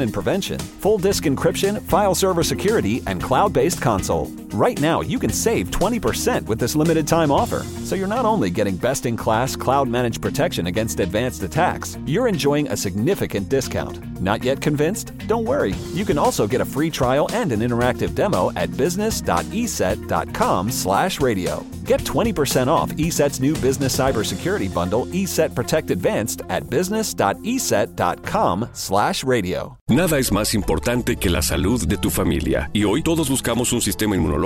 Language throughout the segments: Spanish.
and prevention, full disk encryption, file server security, and cloud based console. Right now, you can save 20% with this limited time offer. So you're not only getting best in class cloud managed protection against advanced attacks, you're enjoying a significant discount. Not yet convinced? Don't worry. You can also get a free trial and an interactive demo at business.eset.com/radio. Get 20% off ESET's new business cybersecurity bundle, ESET Protect Advanced, at business.eset.com/radio. Nada es más importante que la salud de tu familia, y hoy todos buscamos un sistema inmunológico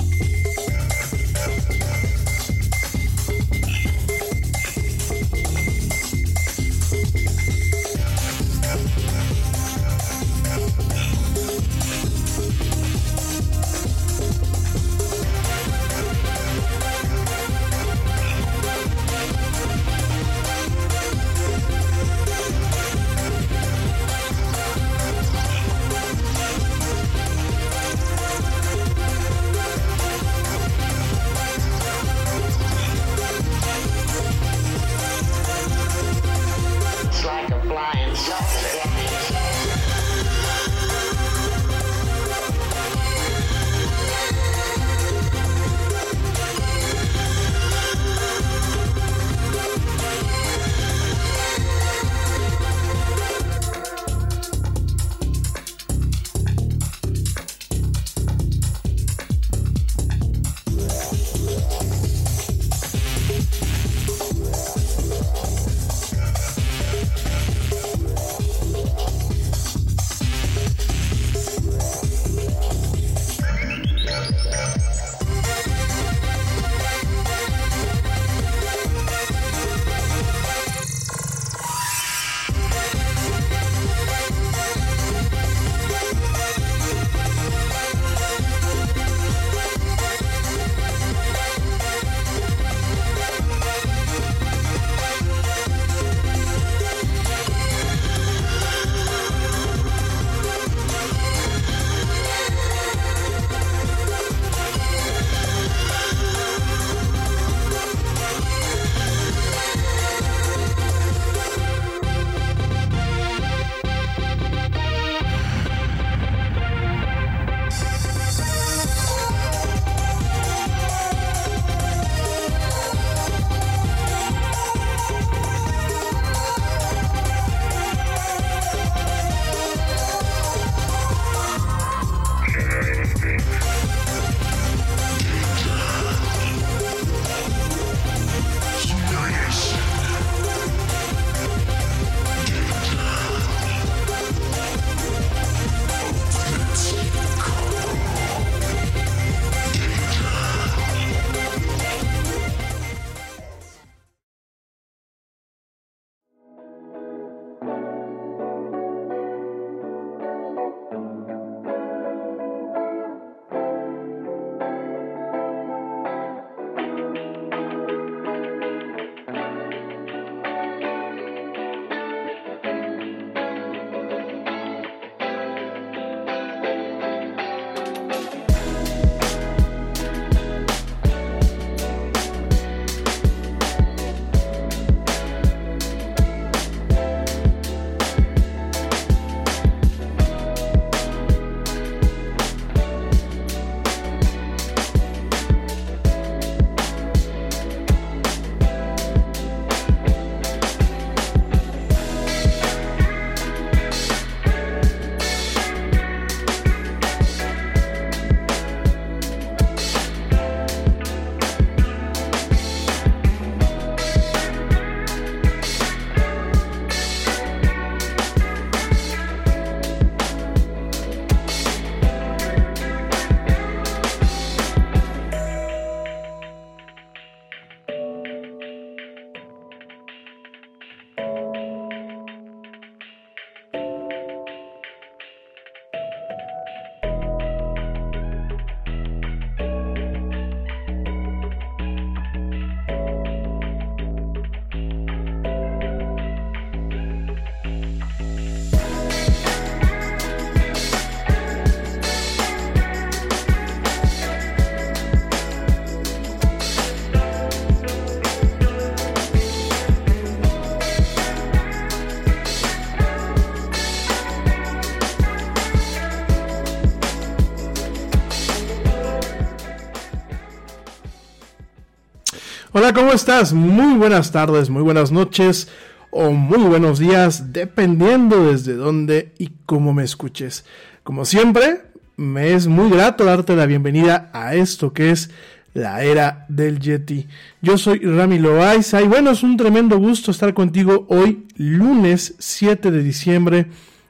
Hola, ¿cómo estás? Muy buenas tardes, muy buenas noches o muy buenos días, dependiendo desde dónde y cómo me escuches. Como siempre, me es muy grato darte la bienvenida a esto que es la era del Yeti. Yo soy Rami Loaiza y bueno, es un tremendo gusto estar contigo hoy, lunes 7 de diciembre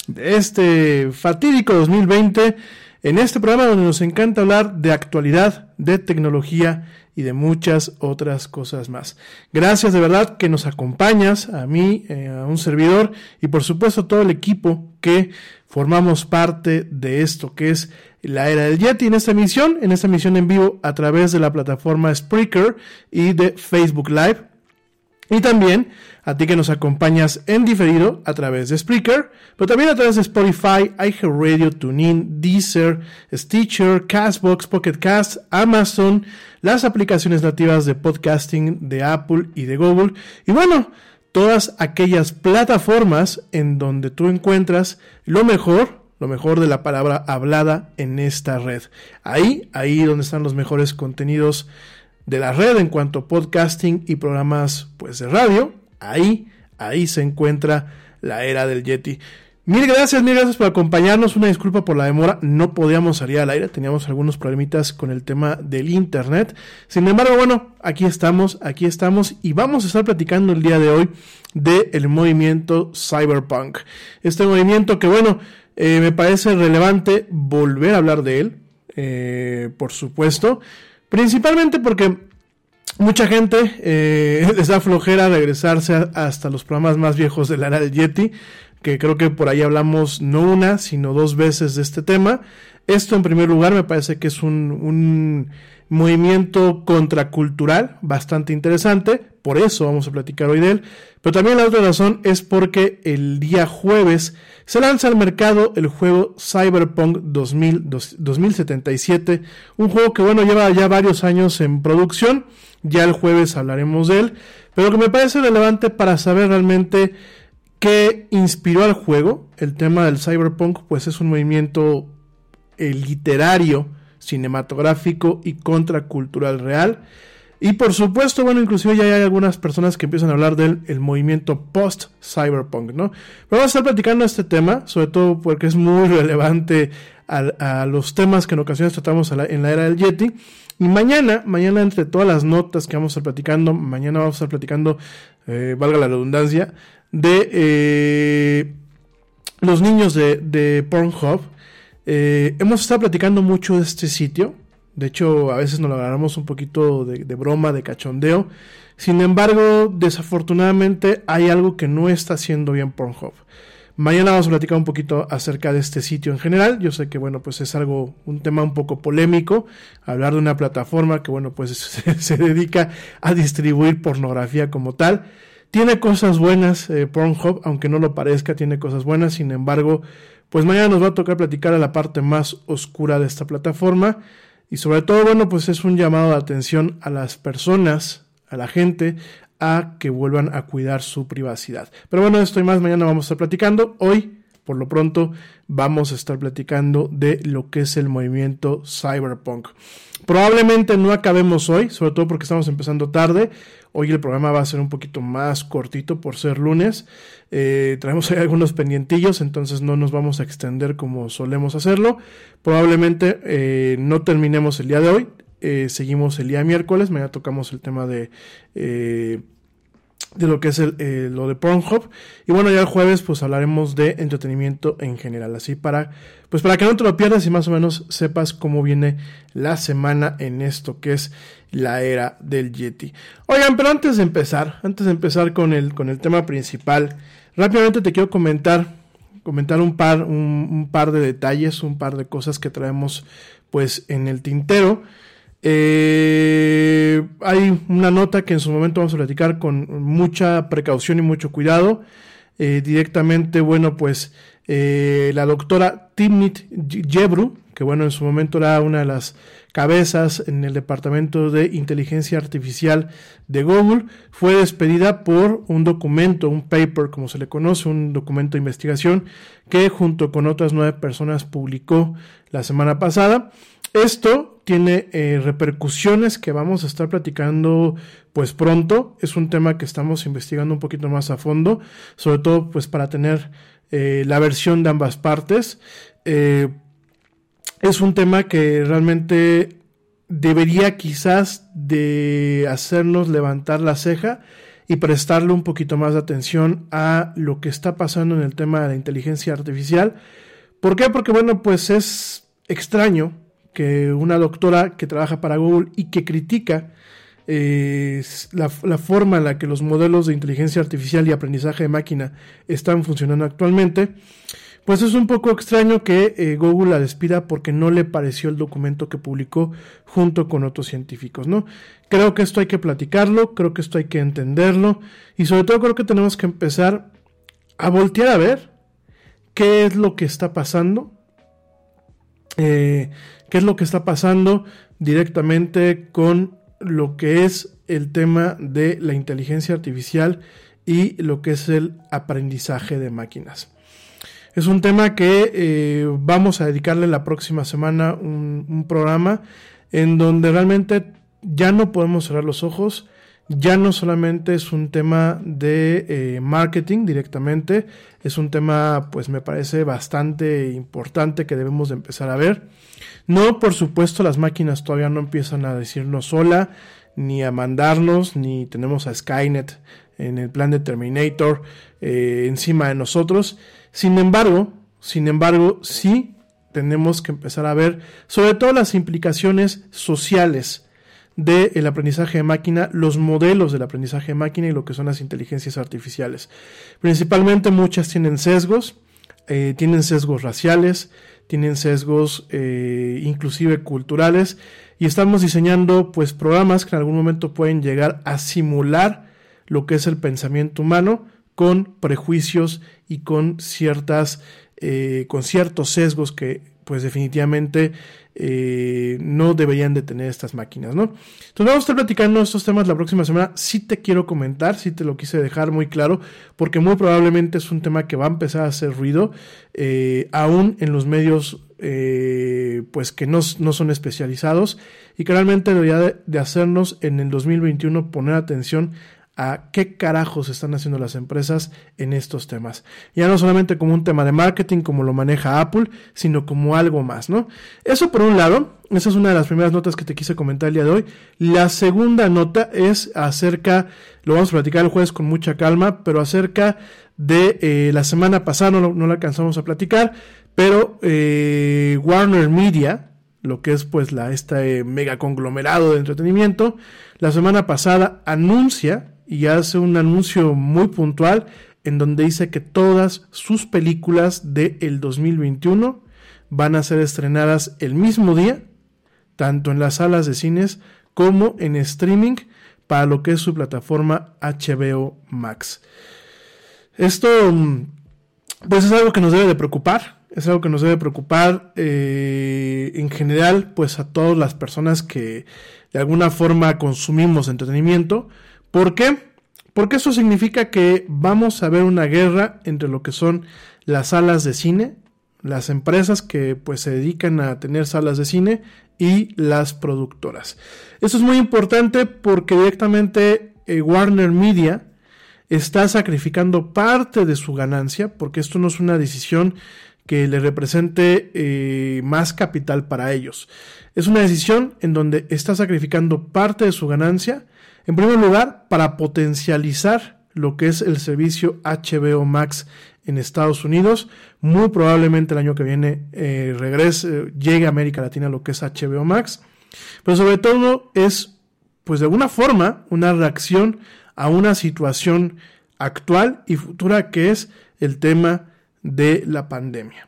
de este fatídico 2020, en este programa donde nos encanta hablar de actualidad, de tecnología y de muchas otras cosas más. Gracias de verdad que nos acompañas, a mí, eh, a un servidor y por supuesto a todo el equipo que formamos parte de esto que es la era del Yeti en esta emisión, en esta emisión en vivo a través de la plataforma Spreaker y de Facebook Live. Y también a ti que nos acompañas en diferido a través de Spreaker, pero también a través de Spotify, iHeartRadio, TuneIn, Deezer, Stitcher, Castbox, Pocket Cast, Amazon, las aplicaciones nativas de podcasting de Apple y de Google. Y bueno, todas aquellas plataformas en donde tú encuentras lo mejor, lo mejor de la palabra hablada en esta red. Ahí, ahí donde están los mejores contenidos de la red en cuanto a podcasting y programas pues de radio. Ahí, ahí se encuentra la era del Yeti. Mil gracias, mil gracias por acompañarnos. Una disculpa por la demora. No podíamos salir al aire. Teníamos algunos problemitas con el tema del internet. Sin embargo, bueno, aquí estamos, aquí estamos y vamos a estar platicando el día de hoy del movimiento cyberpunk. Este movimiento que, bueno, eh, me parece relevante volver a hablar de él, eh, por supuesto. Principalmente porque mucha gente eh, les da flojera regresarse hasta los programas más viejos de la era del Yeti que creo que por ahí hablamos no una, sino dos veces de este tema. Esto en primer lugar me parece que es un, un movimiento contracultural bastante interesante, por eso vamos a platicar hoy de él. Pero también la otra razón es porque el día jueves se lanza al mercado el juego Cyberpunk 2000, 2077, un juego que bueno lleva ya varios años en producción, ya el jueves hablaremos de él, pero que me parece relevante para saber realmente que inspiró al juego. El tema del cyberpunk, pues es un movimiento eh, literario, cinematográfico y contracultural real. Y por supuesto, bueno, inclusive ya hay algunas personas que empiezan a hablar del el movimiento post-cyberpunk, ¿no? Pero vamos a estar platicando este tema, sobre todo porque es muy relevante a, los temas que en ocasiones tratamos en la era del Yeti. Y mañana, mañana entre todas las notas que vamos a estar platicando, mañana vamos a estar platicando, eh, valga la redundancia, de eh, los niños de, de Pornhub. Eh, hemos estado platicando mucho de este sitio. De hecho, a veces nos lo agarramos un poquito de, broma, de cachondeo. Sin embargo, desafortunadamente hay algo que no está haciendo bien Pornhub. Mañana vamos a platicar un poquito acerca de este sitio en general. Yo sé que, bueno, pues es algo, un tema un poco polémico. Hablar de una plataforma que, bueno, pues se dedica a distribuir pornografía como tal. Tiene cosas buenas, eh, Pornhub, aunque no lo parezca, tiene cosas buenas. Sin embargo, pues mañana nos va a tocar platicar a la parte más oscura de esta plataforma. Y sobre todo, bueno, pues es un llamado de atención a las personas, a la gente, a que vuelvan a cuidar su privacidad. Pero bueno, esto y más mañana vamos a estar platicando. Hoy, por lo pronto, vamos a estar platicando de lo que es el movimiento cyberpunk. Probablemente no acabemos hoy, sobre todo porque estamos empezando tarde. Hoy el programa va a ser un poquito más cortito por ser lunes. Eh, traemos ahí algunos pendientillos, entonces no nos vamos a extender como solemos hacerlo. Probablemente eh, no terminemos el día de hoy. Eh, seguimos el día miércoles. Mañana tocamos el tema de de lo que es el, eh, lo de Pornhub. Y bueno, ya el jueves pues hablaremos de entretenimiento en general. Así para, pues para que no te lo pierdas y más o menos sepas cómo viene la semana en esto que es la era del Yeti. Oigan, pero antes de empezar, antes de empezar con el, con el tema principal, rápidamente te quiero comentar, comentar un par, un, un par de detalles, un par de cosas que traemos pues en el tintero. Eh, hay una nota que en su momento vamos a platicar con mucha precaución y mucho cuidado. Eh, directamente, bueno, pues eh, la doctora Timnit Jebru, que bueno, en su momento era una de las cabezas en el departamento de inteligencia artificial de Google, fue despedida por un documento, un paper, como se le conoce, un documento de investigación que junto con otras nueve personas publicó la semana pasada. Esto tiene eh, repercusiones que vamos a estar platicando pues pronto. Es un tema que estamos investigando un poquito más a fondo, sobre todo pues para tener eh, la versión de ambas partes. Eh, es un tema que realmente debería quizás de hacernos levantar la ceja y prestarle un poquito más de atención a lo que está pasando en el tema de la inteligencia artificial. ¿Por qué? Porque bueno, pues es extraño que una doctora que trabaja para Google y que critica eh, la, forma en la que los modelos de inteligencia artificial y aprendizaje de máquina están funcionando actualmente, pues es un poco extraño que eh, Google la despida porque no le pareció el documento que publicó junto con otros científicos, ¿no? Creo que esto hay que platicarlo, creo que esto hay que entenderlo y sobre todo creo que tenemos que empezar a voltear a ver qué es lo que está pasando, eh, qué es lo que está pasando directamente con lo que es el tema de la inteligencia artificial y lo que es el aprendizaje de máquinas. Es un tema que eh, vamos a dedicarle la próxima semana un, programa en donde realmente ya no podemos cerrar los ojos, ya no solamente es un tema de eh, marketing directamente, es un tema pues me parece bastante importante que debemos de empezar a ver. No, por supuesto, las máquinas todavía no empiezan a decirnos hola, ni a mandarnos, ni tenemos a Skynet en el plan de Terminator eh, encima de nosotros. Sin embargo, sin embargo, sí tenemos que empezar a ver sobre todo las implicaciones sociales del aprendizaje de máquina, los modelos del aprendizaje de máquina y lo que son las inteligencias artificiales. Principalmente muchas tienen sesgos, eh, tienen sesgos raciales, tienen sesgos eh, inclusive culturales y estamos diseñando pues programas que en algún momento pueden llegar a simular lo que es el pensamiento humano con prejuicios y con ciertas eh, con ciertos sesgos que pues definitivamente eh, no deberían de tener estas máquinas, ¿no? Entonces vamos a estar platicando estos temas la próxima semana. Sí te quiero comentar, sí te lo quise dejar muy claro, porque muy probablemente es un tema que va a empezar a hacer ruido, eh, aún en los medios pues que no, no, son especializados y que realmente debería de, de hacernos en el 2021 poner atención a qué carajos están haciendo las empresas en estos temas. Ya no solamente como un tema de marketing como lo maneja Apple, sino como algo más, ¿no? Eso por un lado, esa es una de las primeras notas que te quise comentar el día de hoy. La segunda nota es acerca, lo vamos a platicar el jueves con mucha calma, pero acerca de eh, la semana pasada, no, la alcanzamos a platicar, pero eh, Warner Media, lo que es pues la, este mega conglomerado de entretenimiento, la semana pasada anuncia y hace un anuncio muy puntual en donde dice que todas sus películas del el 2021 van a ser estrenadas el mismo día, tanto en las salas de cines como en streaming para lo que es su plataforma HBO Max. Esto pues es algo que nos debe de preocupar, es algo que nos debe preocupar eh, en general pues a todas las personas que de alguna forma consumimos entretenimiento, ¿Por qué? Porque eso significa que vamos a ver una guerra entre lo que son las salas de cine, las empresas que pues se dedican a tener salas de cine y las productoras. Eso es muy importante porque directamente eh, Warner Media está sacrificando parte de su ganancia, porque esto no es una decisión que le represente eh, más capital para ellos. Es una decisión en donde está sacrificando parte de su ganancia en primer lugar, para potencializar lo que es el servicio HBO Max en Estados Unidos. Muy probablemente el año que viene eh, regrese, llegue a América Latina lo que es HBO Max. Pero sobre todo es, pues de alguna forma, una reacción a una situación actual y futura que es el tema de la pandemia.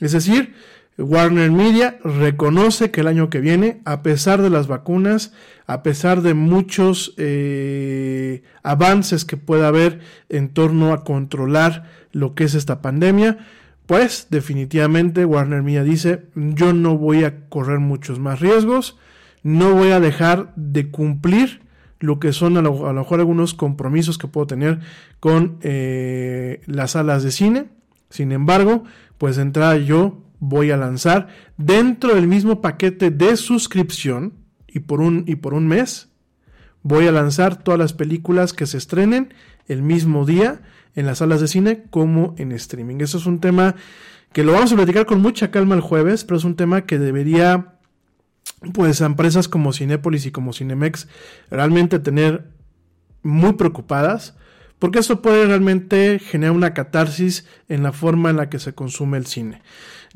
Es decir, Warner Media reconoce que el año que viene, a pesar de las vacunas, a pesar de muchos eh, avances que pueda haber en torno a controlar lo que es esta pandemia, pues definitivamente Warner Media dice, yo no voy a correr muchos más riesgos, no voy a dejar de cumplir lo que son a lo, mejor algunos compromisos que puedo tener con eh, las salas de cine. Sin embargo, pues entrada yo voy a lanzar dentro del mismo paquete de suscripción y por un, y por un mes voy a lanzar todas las películas que se estrenen el mismo día en las salas de cine como en streaming. Eso es un tema que lo vamos a platicar con mucha calma el jueves, pero es un tema que debería pues a empresas como Cinépolis y como Cinemex realmente tener muy preocupadas porque eso puede realmente generar una catarsis en la forma en la que se consume el cine.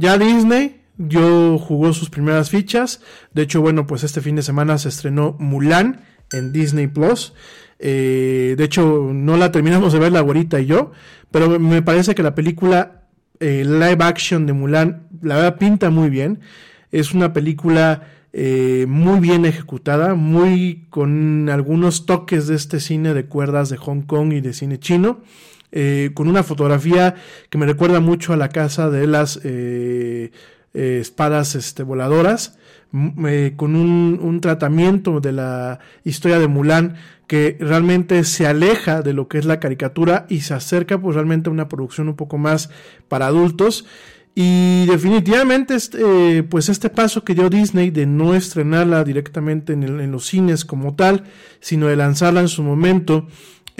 Ya Disney yo jugó sus primeras fichas, de hecho bueno pues este fin de semana se estrenó Mulan en Disney Plus. Eh, de hecho, no la terminamos de ver la güerita y yo, pero me parece que la película eh, live action de Mulan, la verdad, pinta muy bien. Es una película eh, muy bien ejecutada, muy con algunos toques de este cine de cuerdas de Hong Kong y de cine chino. Con una fotografía que me recuerda mucho a la casa de las espadas este, voladoras. Eh, con un, tratamiento de la historia de Mulan que realmente se aleja de lo que es la caricatura y se acerca pues realmente a una producción un poco más para adultos. Y definitivamente este, pues este paso que dio Disney de no estrenarla directamente en, en los cines como tal, sino de lanzarla en su momento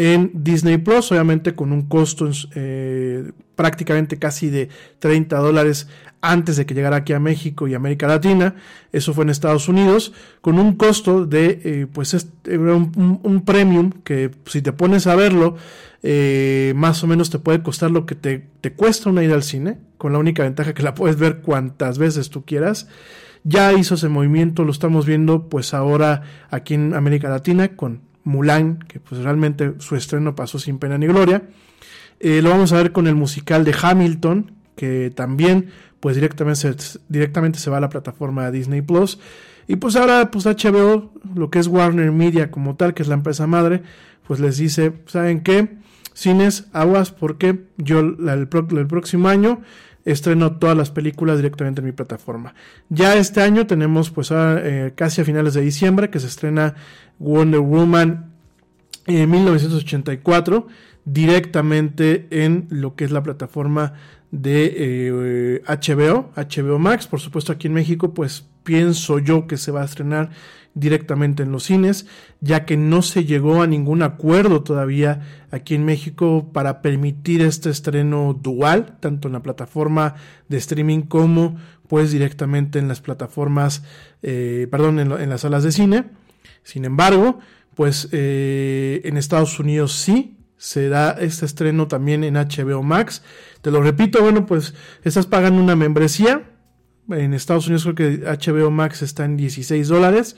en Disney Plus, obviamente con un costo eh, prácticamente casi de 30 dólares antes de que llegara aquí a México y América Latina, eso fue en Estados Unidos, con un costo de, eh, pues, este, un, premium que si te pones a verlo, más o menos te puede costar lo que te, te cuesta una ida al cine, con la única ventaja que la puedes ver cuantas veces tú quieras. Ya hizo ese movimiento, lo estamos viendo pues ahora aquí en América Latina con Mulan, que pues realmente su estreno pasó sin pena ni gloria. Eh, lo vamos a ver con el musical de Hamilton, que también pues directamente se, va a la plataforma de Disney Plus. Y pues ahora pues HBO, lo que es Warner Media como tal, que es la empresa madre, pues les dice, ¿saben qué? Cines, aguas, porque yo el próximo año estreno todas las películas directamente en mi plataforma. Ya este año tenemos pues eh, casi a finales de diciembre que se estrena Wonder Woman en 1984 directamente en lo que es la plataforma de HBO, eh, HBO Max, por supuesto aquí en México pues pienso yo que se va a estrenar directamente en los cines, ya que no se llegó a ningún acuerdo todavía aquí en México para permitir este estreno dual, tanto en la plataforma de streaming como pues directamente en las plataformas, eh, perdón, en, las salas de cine. Sin embargo, pues eh, en Estados Unidos sí se da este estreno también en HBO Max. Te lo repito, bueno, pues estás pagando una membresía. En Estados Unidos creo que HBO Max está en 16 dólares.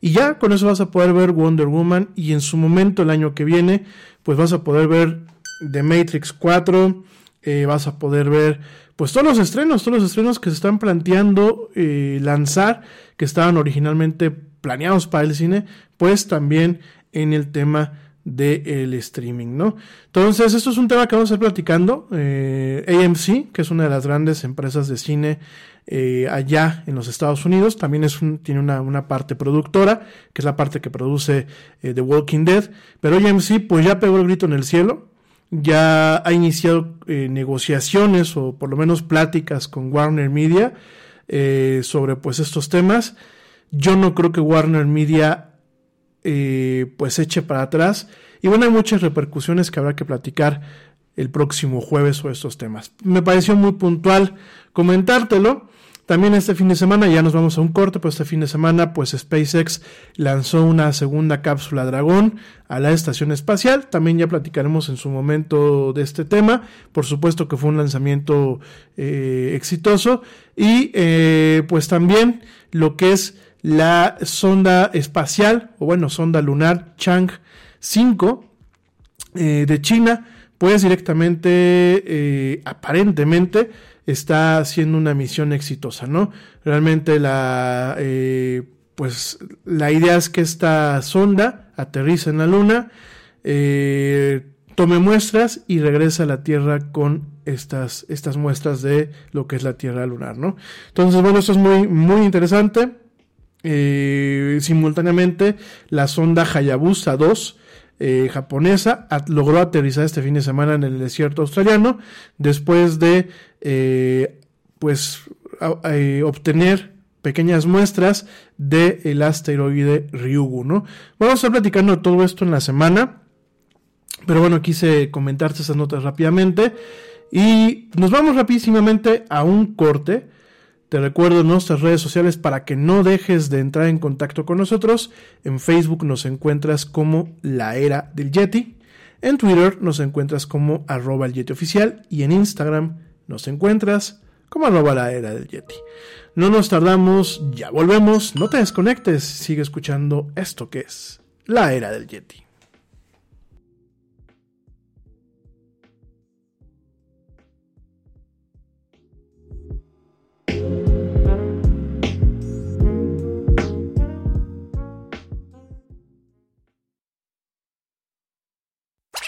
Y ya con eso vas a poder ver Wonder Woman y en su momento el año que viene pues vas a poder ver The Matrix 4, eh, vas a poder ver pues todos los estrenos, todos los estrenos que se están planteando eh, lanzar, que estaban originalmente planeados para el cine, pues también en el tema del streaming, ¿no? Entonces, esto es un tema que vamos a estar platicando. Eh, AMC, que es una de las grandes empresas de cine eh, allá en los Estados Unidos, también es tiene una, parte productora, que es la parte que produce eh, The Walking Dead, pero AMC pues ya pegó el grito en el cielo, ya ha iniciado negociaciones o por lo menos pláticas con Warner Media sobre pues estos temas. Yo no creo que Warner Media eh, pues eche para atrás. Y bueno, hay muchas repercusiones que habrá que platicar el próximo jueves sobre estos temas. Me pareció muy puntual comentártelo. También este fin de semana, ya nos vamos a un corte, pero este fin de semana, pues SpaceX lanzó una segunda cápsula Dragón a la estación espacial. También ya platicaremos en su momento de este tema. Por supuesto que fue un lanzamiento eh, exitoso. Y eh, pues también lo que es la sonda espacial, o bueno, sonda lunar Chang 5 eh, de China, pues directamente, aparentemente, está haciendo una misión exitosa, ¿no? Realmente la, eh, pues, la idea es que esta sonda aterriza en la Luna, tome muestras y regresa a la Tierra con estas, estas muestras de lo que es la Tierra lunar, ¿no? Entonces, bueno, esto es muy, muy interesante. Eh, simultáneamente, la sonda Hayabusa 2 eh, japonesa logró aterrizar este fin de semana en el desierto australiano después de eh, pues eh, obtener pequeñas muestras del asteroide Ryugu, ¿no? Vamos a estar platicando todo esto en la semana, pero bueno, quise comentarte esas notas rápidamente y nos vamos rapidísimamente a un corte. Te recuerdo nuestras redes sociales para que no dejes de entrar en contacto con nosotros. En Facebook nos encuentras como La Era del Yeti. En Twitter nos encuentras como arroba el Yeti oficial. Y en Instagram nos encuentras como arroba la era del Yeti. No nos tardamos, ya volvemos. No te desconectes, sigue escuchando esto que es La Era del Yeti.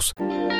Seguros.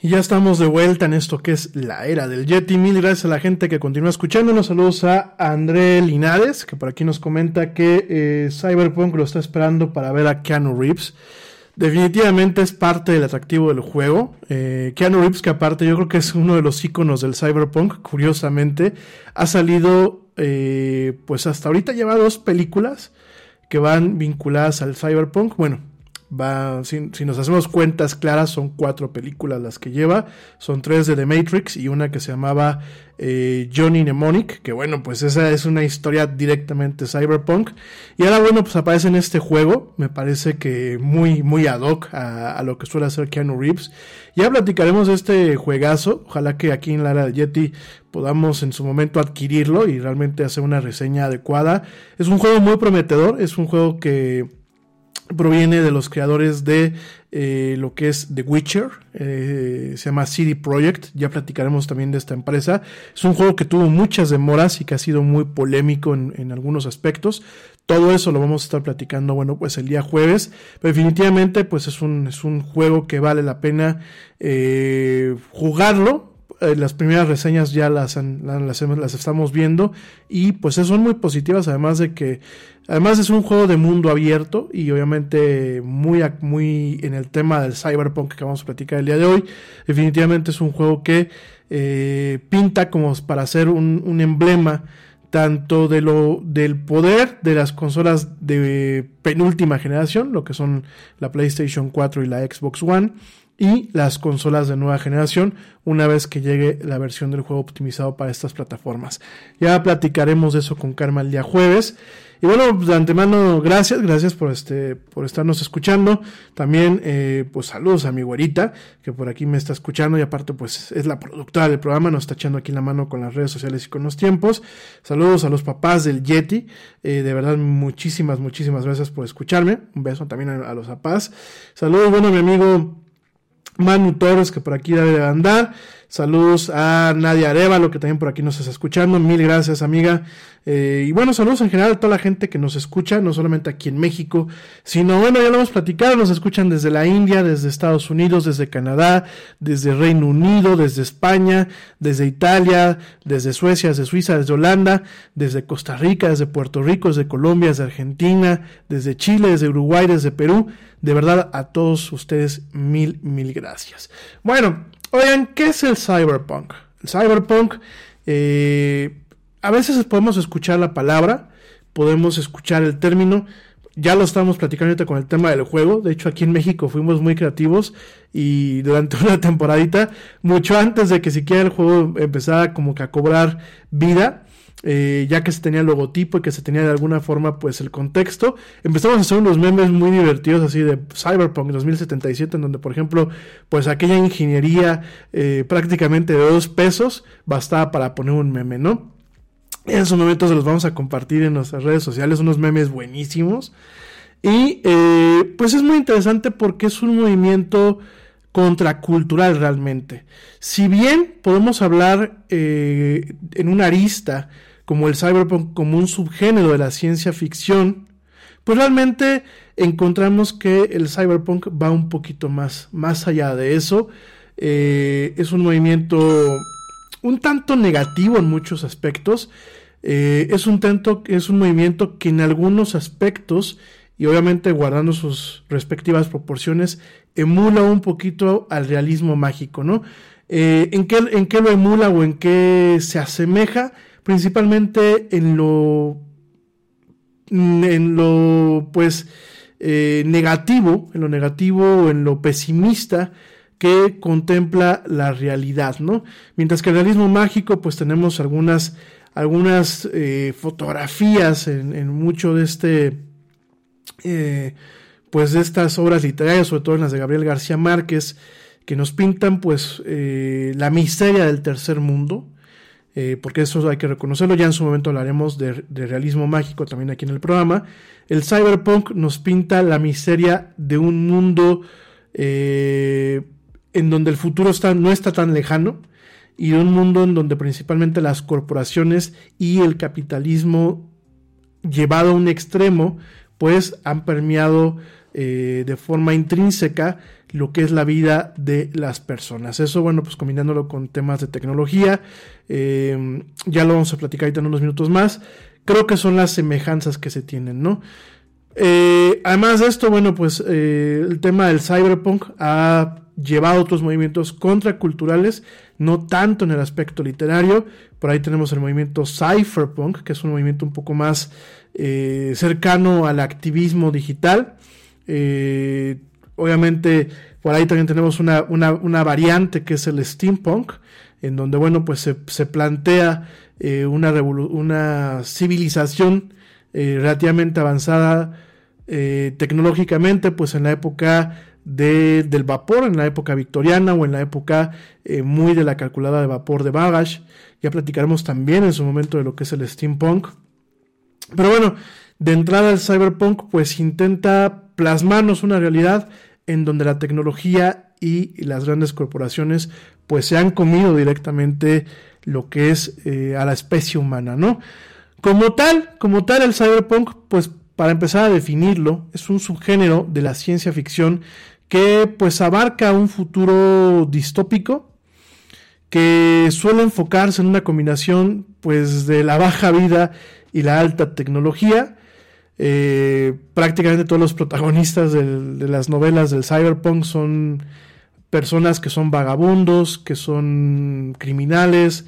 Y ya estamos de vuelta en esto que es la era del Yeti. Mil gracias a la gente que continúa escuchándonos. Saludos a André Linares, que por aquí nos comenta que eh, Cyberpunk lo está esperando para ver a Keanu Reeves. Definitivamente es parte del atractivo del juego. Eh, Keanu Reeves, que aparte yo creo que es uno de los iconos del Cyberpunk, curiosamente, ha salido, eh, pues hasta ahorita lleva dos películas que van vinculadas al Cyberpunk. Bueno, va, si, nos hacemos cuentas claras, son cuatro películas las que lleva, son tres de The Matrix y una que se llamaba eh, Johnny Mnemonic, que bueno, pues esa es una historia directamente cyberpunk. Y ahora bueno, pues aparece en este juego, me parece que muy, muy ad hoc a, lo que suele hacer Keanu Reeves. Ya platicaremos de este juegazo, ojalá que aquí en la era de Yeti podamos en su momento adquirirlo y realmente hacer una reseña adecuada. Es un juego muy prometedor, es un juego que proviene de los creadores de eh, lo que es The Witcher, eh, se llama CD Projekt, ya platicaremos también de esta empresa. Es un juego que tuvo muchas demoras y que ha sido muy polémico en, algunos aspectos. Todo eso lo vamos a estar platicando, bueno, pues el día jueves. Pero definitivamente, pues es un, es un juego que vale la pena eh, jugarlo eh, las primeras reseñas ya las, las, las, estamos viendo y pues son muy positivas, además de que además es un juego de mundo abierto y obviamente muy, muy en el tema del cyberpunk que vamos a platicar el día de hoy. Definitivamente es un juego que eh, pinta como para ser un, un emblema tanto de lo del poder de las consolas de penúltima generación, lo que son la PlayStation 4 y la Xbox One, y las consolas de nueva generación una vez que llegue la versión del juego optimizado para estas plataformas. Ya platicaremos de eso con Karma el día jueves. Y bueno, de antemano, gracias, gracias por este, por estarnos escuchando. También, eh, pues saludos a mi güerita, que por aquí me está escuchando y aparte, pues es la productora del programa, nos está echando aquí la mano con las redes sociales y con los tiempos. Saludos a los papás del Yeti, eh, de verdad, muchísimas, muchísimas gracias por escucharme. Un beso también a, a los papás. Saludos, bueno, mi amigo Manu Torres, que por aquí debe andar. Saludos a Nadia Arevalo, que también por aquí nos está escuchando. Mil gracias, amiga. Eh, y bueno, saludos en general a toda la gente que nos escucha, no solamente aquí en México, sino, bueno, ya lo hemos platicado, nos escuchan desde la India, desde Estados Unidos, desde Canadá, desde Reino Unido, desde España, desde Italia, desde Suecia, desde Suiza, desde Holanda, desde Costa Rica, desde Puerto Rico, desde Colombia, desde Argentina, desde Chile, desde Uruguay, desde Perú. De verdad, a todos ustedes, mil, mil gracias. Bueno, oigan, ¿qué es el cyberpunk? El cyberpunk, eh, a veces podemos escuchar la palabra, podemos escuchar el término, ya lo estamos platicando ahorita con el tema del juego. De hecho, aquí en México fuimos muy creativos y durante una temporadita, mucho antes de que siquiera el juego empezara como que a cobrar vida, eh, ya que se tenía el logotipo y que se tenía de alguna forma pues el contexto, empezamos a hacer unos memes muy divertidos así de Cyberpunk 2077 en donde por ejemplo pues aquella ingeniería eh, prácticamente de dos pesos bastaba para poner un meme, ¿no? En esos momentos los vamos a compartir en nuestras redes sociales, unos memes buenísimos. Y eh, pues es muy interesante porque es un movimiento contracultural realmente. Si bien podemos hablar en una arista como el cyberpunk como un subgénero de la ciencia ficción, pues realmente encontramos que el cyberpunk va un poquito más, más allá de eso. Eh, es un movimiento un tanto negativo en muchos aspectos. Eh, es, un tanto, es un movimiento que en algunos aspectos, y obviamente guardando sus respectivas proporciones, emula un poquito al realismo mágico, ¿no? Eh, ¿en, qué, ¿En qué lo emula o en qué se asemeja? Principalmente en lo, en lo, pues, eh, negativo, en lo negativo en lo pesimista que contempla la realidad, ¿no? Mientras que el realismo mágico, pues tenemos algunas, algunas eh, fotografías en, mucho de este, eh, pues de estas obras literarias, sobre todo en las de Gabriel García Márquez, que nos pintan pues la miseria del tercer mundo, porque eso hay que reconocerlo, ya en su momento hablaremos de, realismo mágico también aquí en el programa. El cyberpunk nos pinta la miseria de un mundo en donde el futuro está, no está tan lejano y de un mundo en donde principalmente las corporaciones y el capitalismo llevado a un extremo, pues han permeado eh, de forma intrínseca lo que es la vida de las personas. Eso, bueno, pues combinándolo con temas de tecnología, eh, ya lo vamos a platicar ahorita en unos minutos más, creo que son las semejanzas que se tienen, ¿no? Eh, además de esto, bueno, pues el tema del cyberpunk ha llevado otros movimientos contraculturales, no tanto en el aspecto literario. Por ahí tenemos el movimiento cypherpunk, que es un movimiento un poco más eh, cercano al activismo digital. Eh, obviamente, por ahí también tenemos una, variante que es el steampunk, en donde, bueno, pues se, plantea eh, una, una civilización relativamente avanzada tecnológicamente, pues en la época del vapor en la época victoriana o en la época eh, muy de la calculada de vapor de Babbage. Ya platicaremos también en su momento de lo que es el steampunk. Pero bueno, de entrada al cyberpunk pues intenta plasmarnos una realidad en donde la tecnología y las grandes corporaciones pues se han comido directamente lo que es eh, a la especie humana, ¿no? Como tal, como tal el cyberpunk pues para empezar a definirlo, es un subgénero de la ciencia ficción que pues abarca un futuro distópico que suele enfocarse en una combinación pues de la baja vida y la alta tecnología. Eh, prácticamente todos los protagonistas de las novelas del cyberpunk son personas que son vagabundos, que son criminales,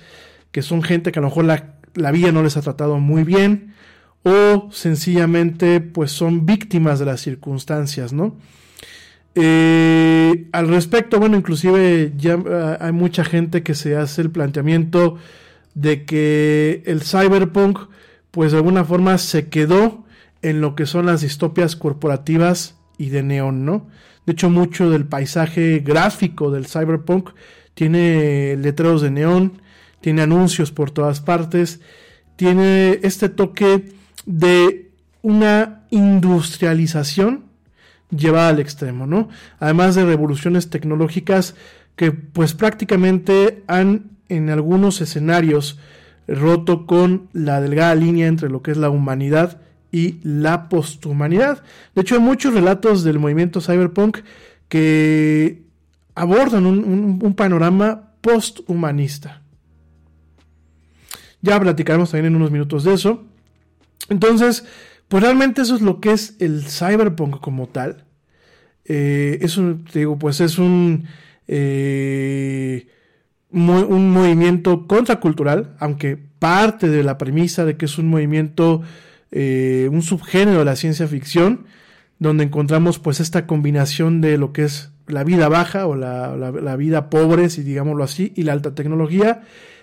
que son gente que a lo mejor la, vida no les ha tratado muy bien o sencillamente pues son víctimas de las circunstancias, ¿no? Eh, al respecto, bueno, inclusive ya ah, hay mucha gente que se hace el planteamiento de que el cyberpunk, pues de alguna forma se quedó en lo que son las distopias corporativas y de neón, ¿no? De hecho, mucho del paisaje gráfico del cyberpunk tiene letreros de neón, tiene anuncios por todas partes, tiene este toque de una industrialización llevada al extremo, ¿no? Además de revoluciones tecnológicas que pues prácticamente han en algunos escenarios roto con la delgada línea entre lo que es la humanidad y la posthumanidad. De hecho, hay muchos relatos del movimiento cyberpunk que abordan un, un panorama posthumanista. Ya platicaremos también en unos minutos de eso. Entonces, pues realmente eso es lo que es el cyberpunk como tal. Eh, es un, digo, pues es un, eh, un movimiento contracultural, aunque parte de la premisa de que es un movimiento, eh, un subgénero de la ciencia ficción, donde encontramos pues esta combinación de lo que es la vida baja o la, la vida pobre, si digámoslo así, y la alta tecnología,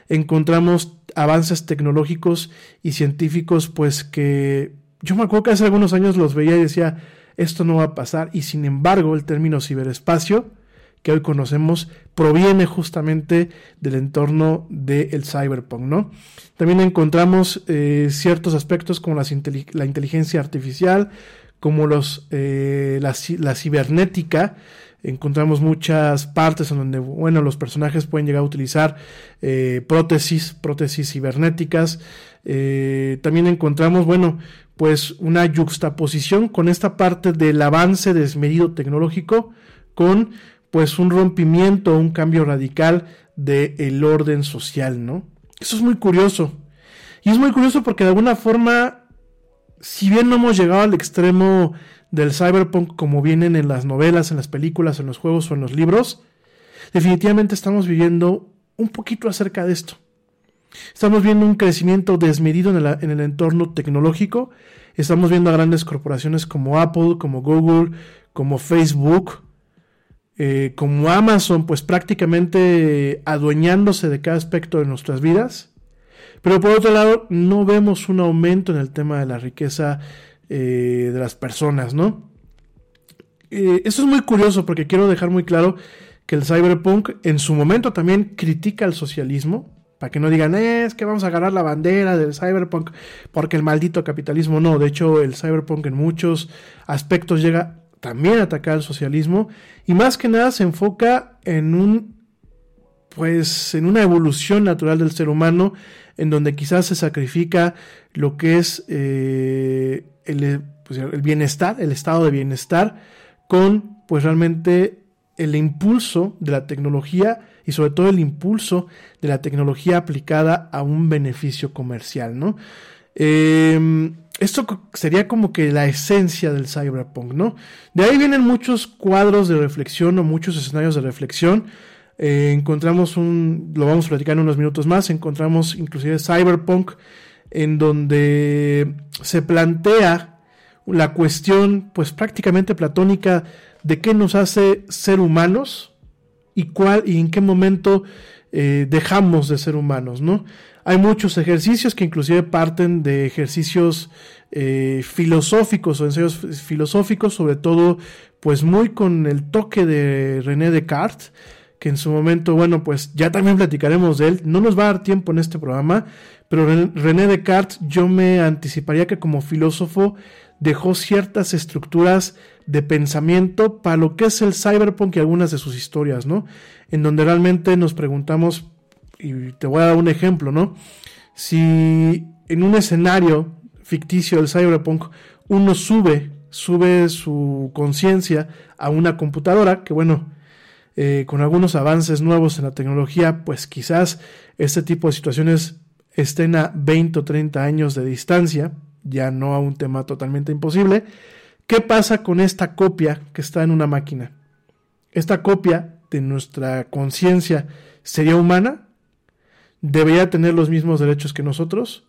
encontramos avances tecnológicos y científicos pues que yo me acuerdo que hace algunos años los veía y decía, esto no va a pasar, y sin embargo el término ciberespacio, que hoy conocemos, proviene justamente del entorno del cyberpunk, ¿no? También encontramos eh, ciertos aspectos como la inteligencia artificial, como los, eh, la, cibernética, encontramos muchas partes en donde, bueno, los personajes pueden llegar a utilizar eh, prótesis, prótesis cibernéticas. también encontramos, bueno, pues una yuxtaposición con esta parte del avance desmedido tecnológico con pues un rompimiento, un cambio radical del orden social, ¿no? Eso es muy curioso. Y es muy curioso porque de alguna forma, si bien no hemos llegado al extremo del cyberpunk como vienen en las novelas, en las películas, en los juegos o en los libros, definitivamente estamos viviendo un poquito acerca de esto. Estamos viendo un crecimiento desmedido en el, entorno tecnológico. Estamos viendo a grandes corporaciones como Apple, como Google, como Facebook, eh, como Amazon, pues prácticamente adueñándose de cada aspecto de nuestras vidas. Pero por otro lado, no vemos un aumento en el tema de la riqueza eh, de las personas, ¿no? Eh, esto es muy curioso porque quiero dejar muy claro que el cyberpunk en su momento también critica al socialismo, Para que no digan, es que vamos a agarrar la bandera del cyberpunk porque el maldito capitalismo no. De hecho, el cyberpunk en muchos aspectos llega también atacar al socialismo y más que nada se enfoca en un pues en una evolución natural del ser humano en donde quizás se sacrifica lo que es eh, el, pues, el bienestar, el estado de bienestar, con pues realmente el impulso de la tecnología y sobre todo el impulso de la tecnología aplicada a un beneficio comercial, ¿no? Em, esto sería como que la esencia del cyberpunk, ¿no? De ahí vienen muchos cuadros de reflexión o muchos escenarios de reflexión. Eh, encontramos un, lo vamos a platicar en unos minutos más, encontramos inclusive cyberpunk en donde se plantea la cuestión pues prácticamente platónica de qué nos hace ser humanos y cuál y en qué momento eh, dejamos de ser humanos, ¿no? Hay muchos ejercicios que inclusive parten de ejercicios eh, filosóficos o ensayos filosóficos, sobre todo pues muy con el toque de René Descartes, que en su momento, bueno, pues ya también platicaremos de él. No nos va a dar tiempo en este programa, pero René Descartes yo me anticiparía que como filósofo dejó ciertas estructuras de pensamiento para lo que es el cyberpunk y algunas de sus historias, ¿no? En donde realmente nos preguntamos, y te voy a dar un ejemplo, ¿no? Si en un escenario ficticio del cyberpunk uno sube, sube su conciencia a una computadora, que bueno, eh, con algunos avances nuevos en la tecnología, pues quizás este tipo de situaciones estén a 20 o 30 años de distancia, ya no a un tema totalmente imposible, ¿Qué pasa con esta copia que está en una máquina? ¿Esta copia de nuestra conciencia sería humana? ¿Debería tener los mismos derechos que nosotros?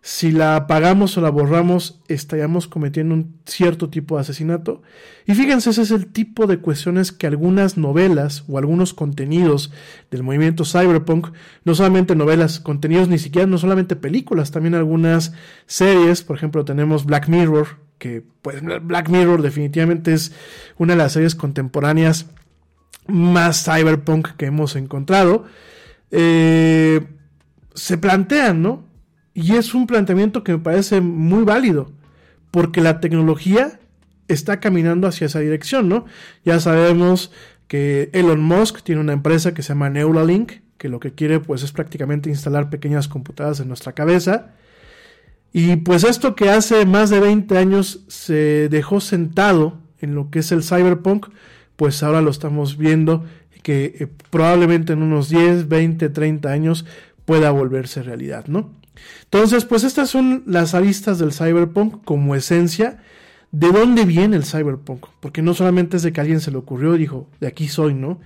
Si la apagamos o la borramos, estaríamos cometiendo un cierto tipo de asesinato. Y fíjense, ese es el tipo de cuestiones que algunas novelas o algunos contenidos del movimiento cyberpunk, no solamente novelas, contenidos ni siquiera, no solamente películas, también algunas series, por ejemplo tenemos Black Mirror, que pues Black Mirror definitivamente es una de las series contemporáneas más cyberpunk que hemos encontrado, eh, se plantean, ¿no? Y es un planteamiento que me parece muy válido, porque la tecnología está caminando hacia esa dirección, ¿no? Ya sabemos que Elon Musk tiene una empresa que se llama Neuralink, que lo que quiere pues es prácticamente instalar pequeñas computadoras en nuestra cabeza y pues esto que hace más de 20 años se dejó sentado en lo que es el cyberpunk, pues ahora lo estamos viendo que eh, probablemente en unos 10, 20, 30 años pueda volverse realidad, ¿no? Entonces, pues estas son las aristas del cyberpunk como esencia. ¿De dónde viene el cyberpunk? Porque no solamente es de que alguien se le ocurrió y dijo, de aquí soy, ¿no?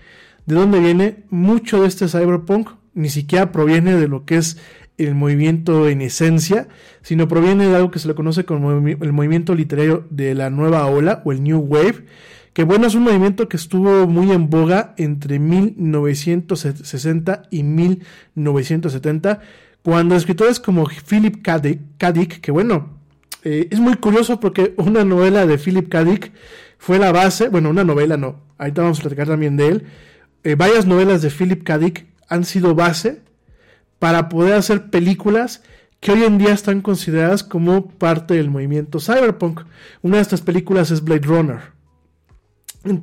¿De dónde viene? Mucho de este cyberpunk ni siquiera proviene de lo que es el movimiento en esencia, sino proviene de algo que se le conoce como el movimiento literario de la nueva ola o el New Wave, que bueno, es un movimiento que estuvo muy en boga entre 1960 y 1970, cuando escritores como Philip K. Dick, que bueno, eh, es muy curioso porque una novela de Philip K. Dick fue la base, bueno, una novela no, ahorita vamos a platicar también de él, eh, varias novelas de Philip K. Dick han sido base para poder hacer películas que hoy en día están consideradas como parte del movimiento cyberpunk. Una de estas películas es Blade Runner.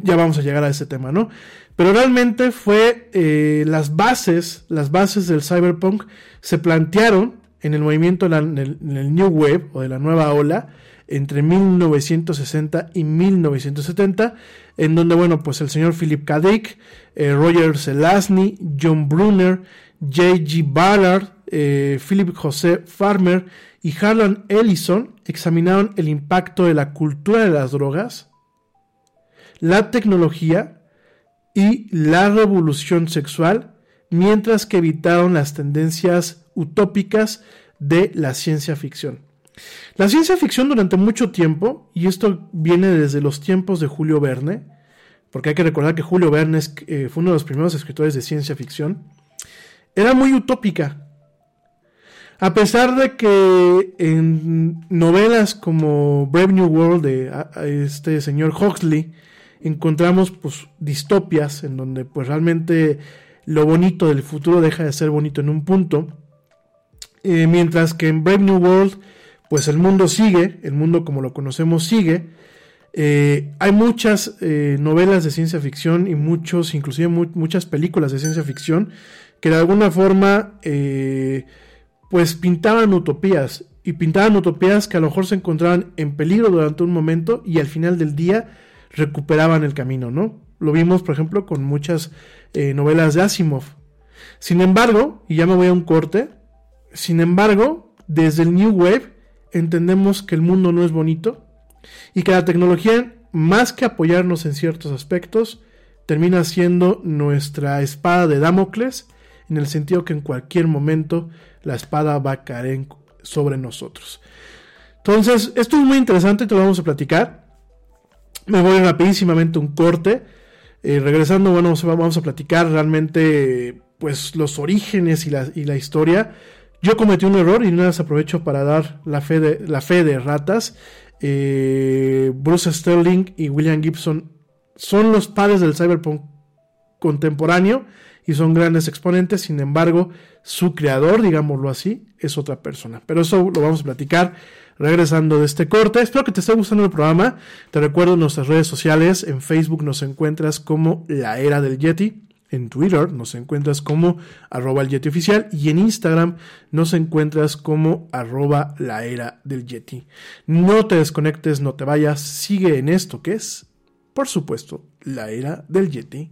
Ya vamos a llegar a ese tema, ¿no? Pero realmente fue eh, las bases, las bases del cyberpunk se plantearon en el movimiento en el, New Wave o de la nueva ola entre 1960 y 1970, en donde, bueno, pues el señor Philip K. Dick, eh, Roger Zelazny, John Brunner, J.G. Ballard, eh, Philip José Farmer y Harlan Ellison examinaron el impacto de la cultura de las drogas, la tecnología y la revolución sexual, mientras que evitaron las tendencias utópicas de la ciencia ficción. La ciencia ficción durante mucho tiempo, y esto viene desde los tiempos de Julio Verne, porque hay que recordar que Julio Verne eh, fue uno de los primeros escritores de ciencia ficción, era muy utópica. A pesar de que en novelas como Brave New World de este señor Huxley encontramos pues distopias en donde pues realmente lo bonito del futuro deja de ser bonito en un punto. Eh, mientras que en Brave New World, pues el mundo sigue, el mundo como lo conocemos sigue. Eh, hay muchas eh, novelas de ciencia ficción y muchos, inclusive muchas películas de ciencia ficción que de alguna forma pues pintaban utopías y pintaban utopías que a lo mejor se encontraban en peligro durante un momento y al final del día recuperaban el camino, ¿no? Lo vimos, por ejemplo, con muchas eh, novelas de Asimov. Sin embargo, y ya me voy a un corte, sin embargo, desde el New Wave entendemos que el mundo no es bonito y que la tecnología, más que apoyarnos en ciertos aspectos, termina siendo nuestra espada de Damocles, en el sentido que en cualquier momento la espada va a caer sobre nosotros. Entonces, esto es muy interesante, te lo vamos a platicar. Me voy rapidísimamente un corte. Eh, regresando, bueno, vamos a platicar realmente pues los orígenes y la, historia. Yo cometí un error y nada más aprovecho para dar la fe de, la fe de ratas. Eh, Bruce Sterling y William Gibson son los padres del cyberpunk contemporáneo y son grandes exponentes, sin embargo, su creador, digámoslo así, es otra persona. Pero eso lo vamos a platicar regresando de este corte. Espero que te esté gustando el programa. Te recuerdo nuestras redes sociales. En Facebook nos encuentras como La Era del Yeti. En Twitter nos encuentras como arroba el Yeti oficial y en Instagram nos encuentras como arroba la era del Yeti. No te desconectes, no te vayas, sigue en esto que es, por supuesto, la era del Yeti.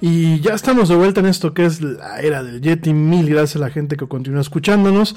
Y ya estamos de vuelta en esto que es la era del Yeti. Mil gracias a la gente que continúa escuchándonos.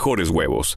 mejores huevos.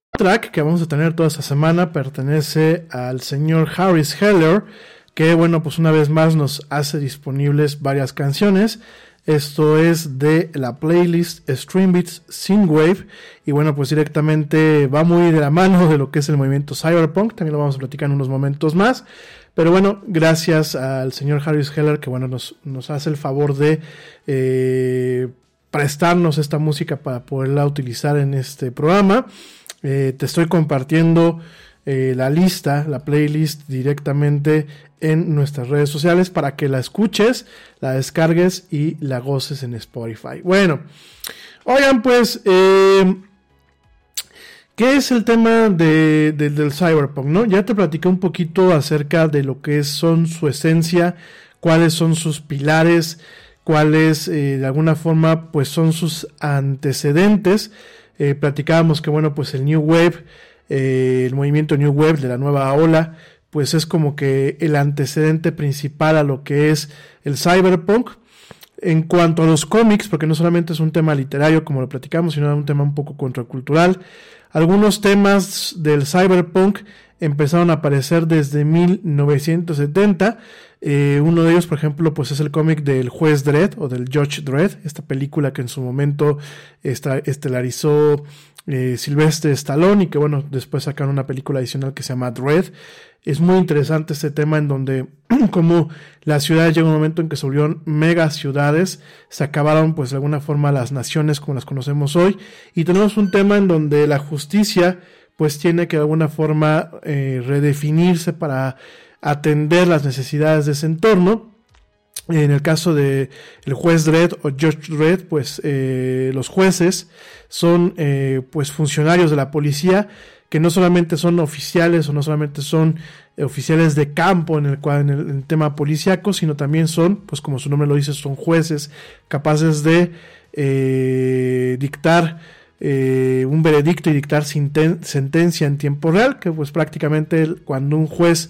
Track que vamos a tener toda esta semana pertenece al señor Harris Heller, que bueno, pues una vez más nos hace disponibles varias canciones. Esto es de la playlist Streambeats Synthwave y bueno, pues directamente va muy de la mano de lo que es el movimiento Cyberpunk, también lo vamos a platicar en unos momentos más. Pero bueno, gracias al señor Harris Heller que bueno, nos, nos hace el favor de eh, prestarnos esta música para poderla utilizar en este programa. Eh, te estoy compartiendo eh, la lista, la playlist directamente en nuestras redes sociales para que la escuches, la descargues y la goces en Spotify. Bueno, oigan pues, eh, ¿qué es el tema de, de, del cyberpunk? ¿no? Ya te platicé un poquito acerca de lo que son su esencia, cuáles son sus pilares, cuáles de alguna forma pues son sus antecedentes. Eh, platicábamos que bueno pues el New Wave, eh, el movimiento New Wave de la nueva ola, pues es como que el antecedente principal a lo que es el cyberpunk. En cuanto a los cómics, porque no solamente es un tema literario como lo platicamos, sino un tema un poco contracultural, algunos temas del cyberpunk empezaron a aparecer desde 1970. Eh, uno de ellos, por ejemplo, pues es el cómic del juez Dredd o del Judge Dredd, esta película que en su momento estelarizó eh, Silvestre Stallone y que bueno, después sacaron una película adicional que se llama Dredd. Es muy interesante este tema en donde como las ciudades llega un momento en que se volvieron mega ciudades, se acabaron pues de alguna forma las naciones como las conocemos hoy y tenemos un tema en donde la justicia pues tiene que de alguna forma eh, redefinirse para atender las necesidades de ese entorno. En el caso de el juez Dredd o Judge Dredd, pues eh, los jueces son eh, pues funcionarios de la policía que no solamente son oficiales o no solamente son oficiales de campo en el, en el, en el tema policíaco, sino también son, pues como su nombre lo dice, son jueces capaces de dictar eh, un veredicto y dictar sentencia en tiempo real, que pues prácticamente cuando un juez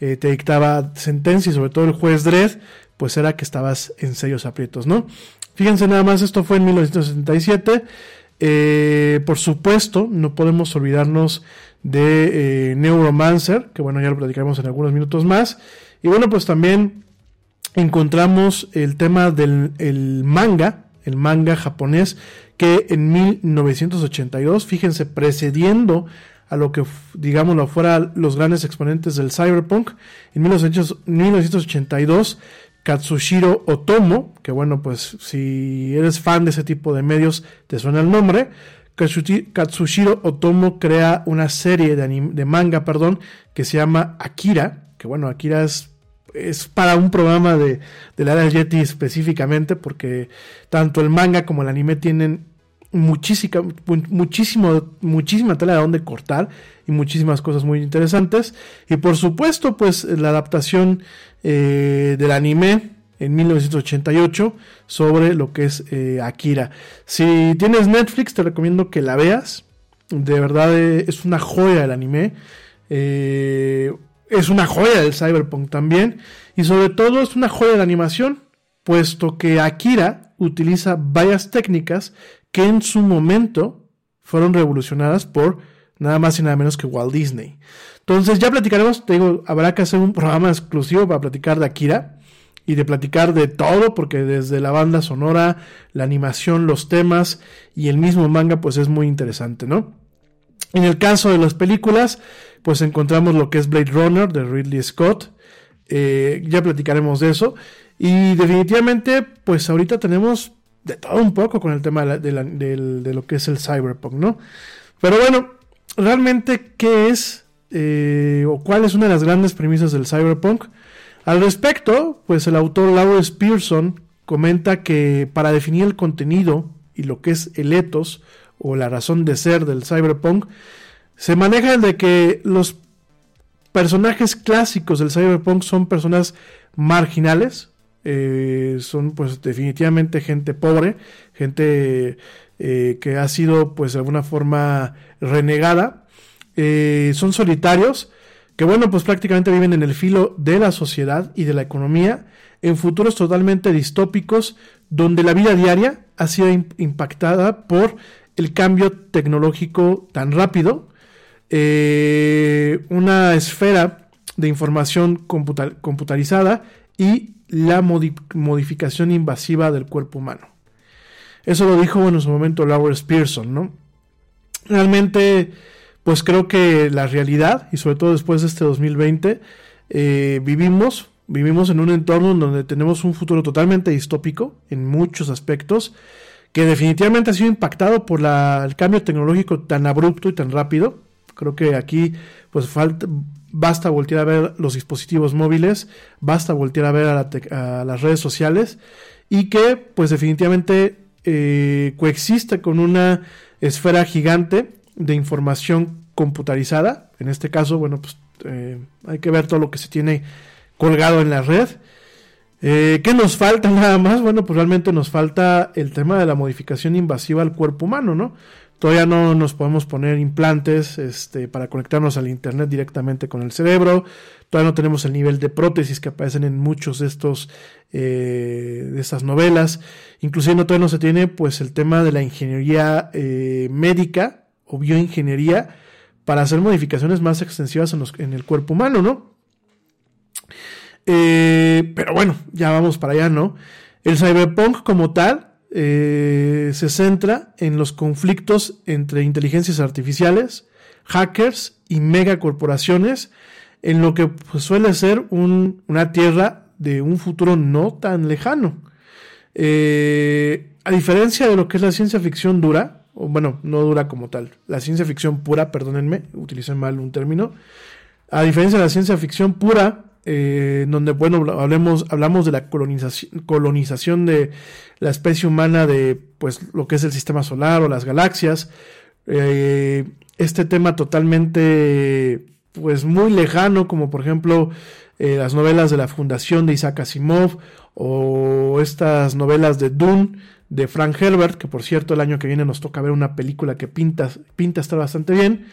eh, te dictaba sentencia y sobre todo el juez Dredd, pues era que estabas en serios aprietos, ¿no? Fíjense nada más, esto fue en 1977. Eh, por supuesto, no podemos olvidarnos de Neuromancer, que bueno, ya lo platicaremos en algunos minutos más. Y bueno, pues también encontramos el tema del el manga, el manga japonés, que en 1982, fíjense, precediendo a lo que, digámoslo, fuera los grandes exponentes del cyberpunk, en 1982, Katsushiro Otomo, que bueno, pues si eres fan de ese tipo de medios, te suena el nombre, Katsushiro Otomo crea una serie de, de manga, perdón, que se llama Akira, que bueno, Akira es es para un programa de, de la era Yeti específicamente, porque tanto el manga como el anime tienen muchísima, muchísimo, muchísima tela de donde cortar y muchísimas cosas muy interesantes. Y por supuesto, pues la adaptación eh, del anime en 1988 sobre lo que es eh, Akira. Si tienes Netflix, te recomiendo que la veas. De verdad eh, es una joya el anime. Es una joya del cyberpunk también. Y sobre todo es una joya de animación, puesto que Akira utiliza varias técnicas que en su momento fueron revolucionadas por nada más y nada menos que Walt Disney. Entonces ya platicaremos, digo, habrá que hacer un programa exclusivo para platicar de Akira y de platicar de todo, porque desde la banda sonora, la animación, los temas y el mismo manga, pues es muy interesante, ¿no? En el caso de las películas, pues encontramos lo que es Blade Runner de Ridley Scott. Eh, ya platicaremos de eso. Y definitivamente, pues ahorita tenemos de todo un poco con el tema de, lo que es el cyberpunk, ¿no? Pero bueno, realmente, ¿qué es eh, o cuál es una de las grandes premisas del cyberpunk? Al respecto, pues el autor Lawrence Pearson comenta que para definir el contenido y lo que es el ethos o la razón de ser del cyberpunk, se maneja el de que los personajes clásicos del cyberpunk son personas marginales, eh, son pues definitivamente gente pobre, gente eh, que ha sido pues de alguna forma renegada, eh, son solitarios, que bueno pues prácticamente viven en el filo de la sociedad y de la economía, en futuros totalmente distópicos, donde la vida diaria ha sido impactada por el cambio tecnológico tan rápido, una esfera de información computarizada y la modificación invasiva del cuerpo humano. Eso lo dijo en su momento Lawrence Pearson, ¿no? Realmente, pues creo que la realidad, y sobre todo después de este 2020, eh, vivimos, vivimos en un entorno donde tenemos un futuro totalmente distópico en muchos aspectos, que definitivamente ha sido impactado por el cambio tecnológico tan abrupto y tan rápido. Creo que aquí, pues falta, basta voltear a ver los dispositivos móviles, basta voltear a ver a, las redes sociales y que pues definitivamente eh, coexiste con una esfera gigante de información computarizada. En este caso, bueno, pues eh, hay que ver todo lo que se tiene colgado en la red. Eh, ¿Qué nos falta nada más? Bueno, pues realmente nos falta el tema de la modificación invasiva al cuerpo humano, ¿no? Todavía no nos podemos poner implantes este, para conectarnos al Internet directamente con el cerebro. Todavía no tenemos el nivel de prótesis que aparecen en muchos de estos eh, de estas novelas. Inclusive no, todavía no se tiene pues el tema de la ingeniería eh, médica o bioingeniería para hacer modificaciones más extensivas en, en el cuerpo humano, ¿no? Eh, pero bueno, ya vamos para allá, ¿no? El cyberpunk como tal eh, se centra en los conflictos entre inteligencias artificiales, hackers y megacorporaciones, en lo que pues, suele ser una tierra de un futuro no tan lejano. Eh, a diferencia de lo que es la ciencia ficción dura, o bueno, no dura como tal, la ciencia ficción pura, perdónenme, utilicé mal un término, a diferencia de la ciencia ficción pura, eh, donde, bueno, hablemos, hablamos de la colonización, colonización de la especie humana de, pues, lo que es el sistema solar o las galaxias. Eh, este tema totalmente, pues, muy lejano, como por ejemplo eh, las novelas de la Fundación de Isaac Asimov o estas novelas de Dune de Frank Herbert, que por cierto el año que viene nos toca ver una película que pinta, pinta está bastante bien.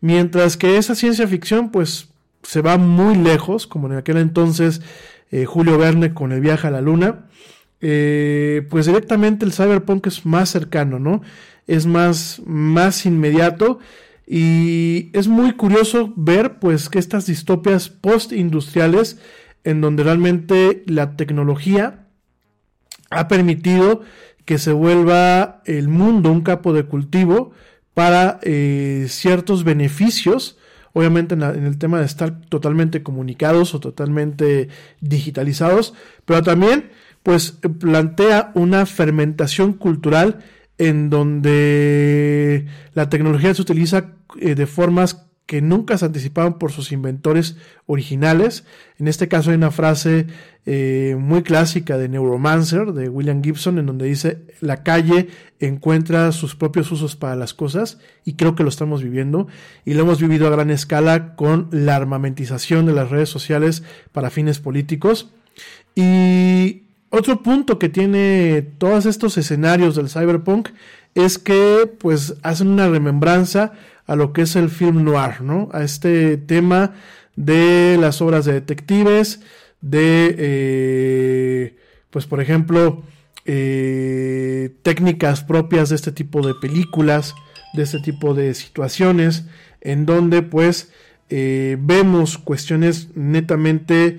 Mientras que esa ciencia ficción, pues se va muy lejos, como en aquel entonces eh, Julio Verne con el viaje a la luna, eh, pues directamente el cyberpunk es más cercano, ¿no? Es más, más inmediato y es muy curioso ver pues que estas distopias post-industriales en donde realmente la tecnología ha permitido que se vuelva el mundo un capo de cultivo para eh, ciertos beneficios, obviamente en, el tema de estar totalmente comunicados o totalmente digitalizados, pero también pues plantea una fermentación cultural en donde la tecnología se utiliza eh, de formas que nunca se anticipaban por sus inventores originales. En este caso hay una frase eh, muy clásica de Neuromancer, de William Gibson, en donde dice, la calle encuentra sus propios usos para las cosas, y creo que lo estamos viviendo, y lo hemos vivido a gran escala con la armamentización de las redes sociales para fines políticos. Y otro punto que tiene todos estos escenarios del cyberpunk es que pues hacen una remembranza a lo que es el film noir, ¿no? A este tema de las obras de detectives, de, eh, pues por ejemplo, eh, técnicas propias de este tipo de películas, de este tipo de situaciones, en donde pues eh, vemos cuestiones netamente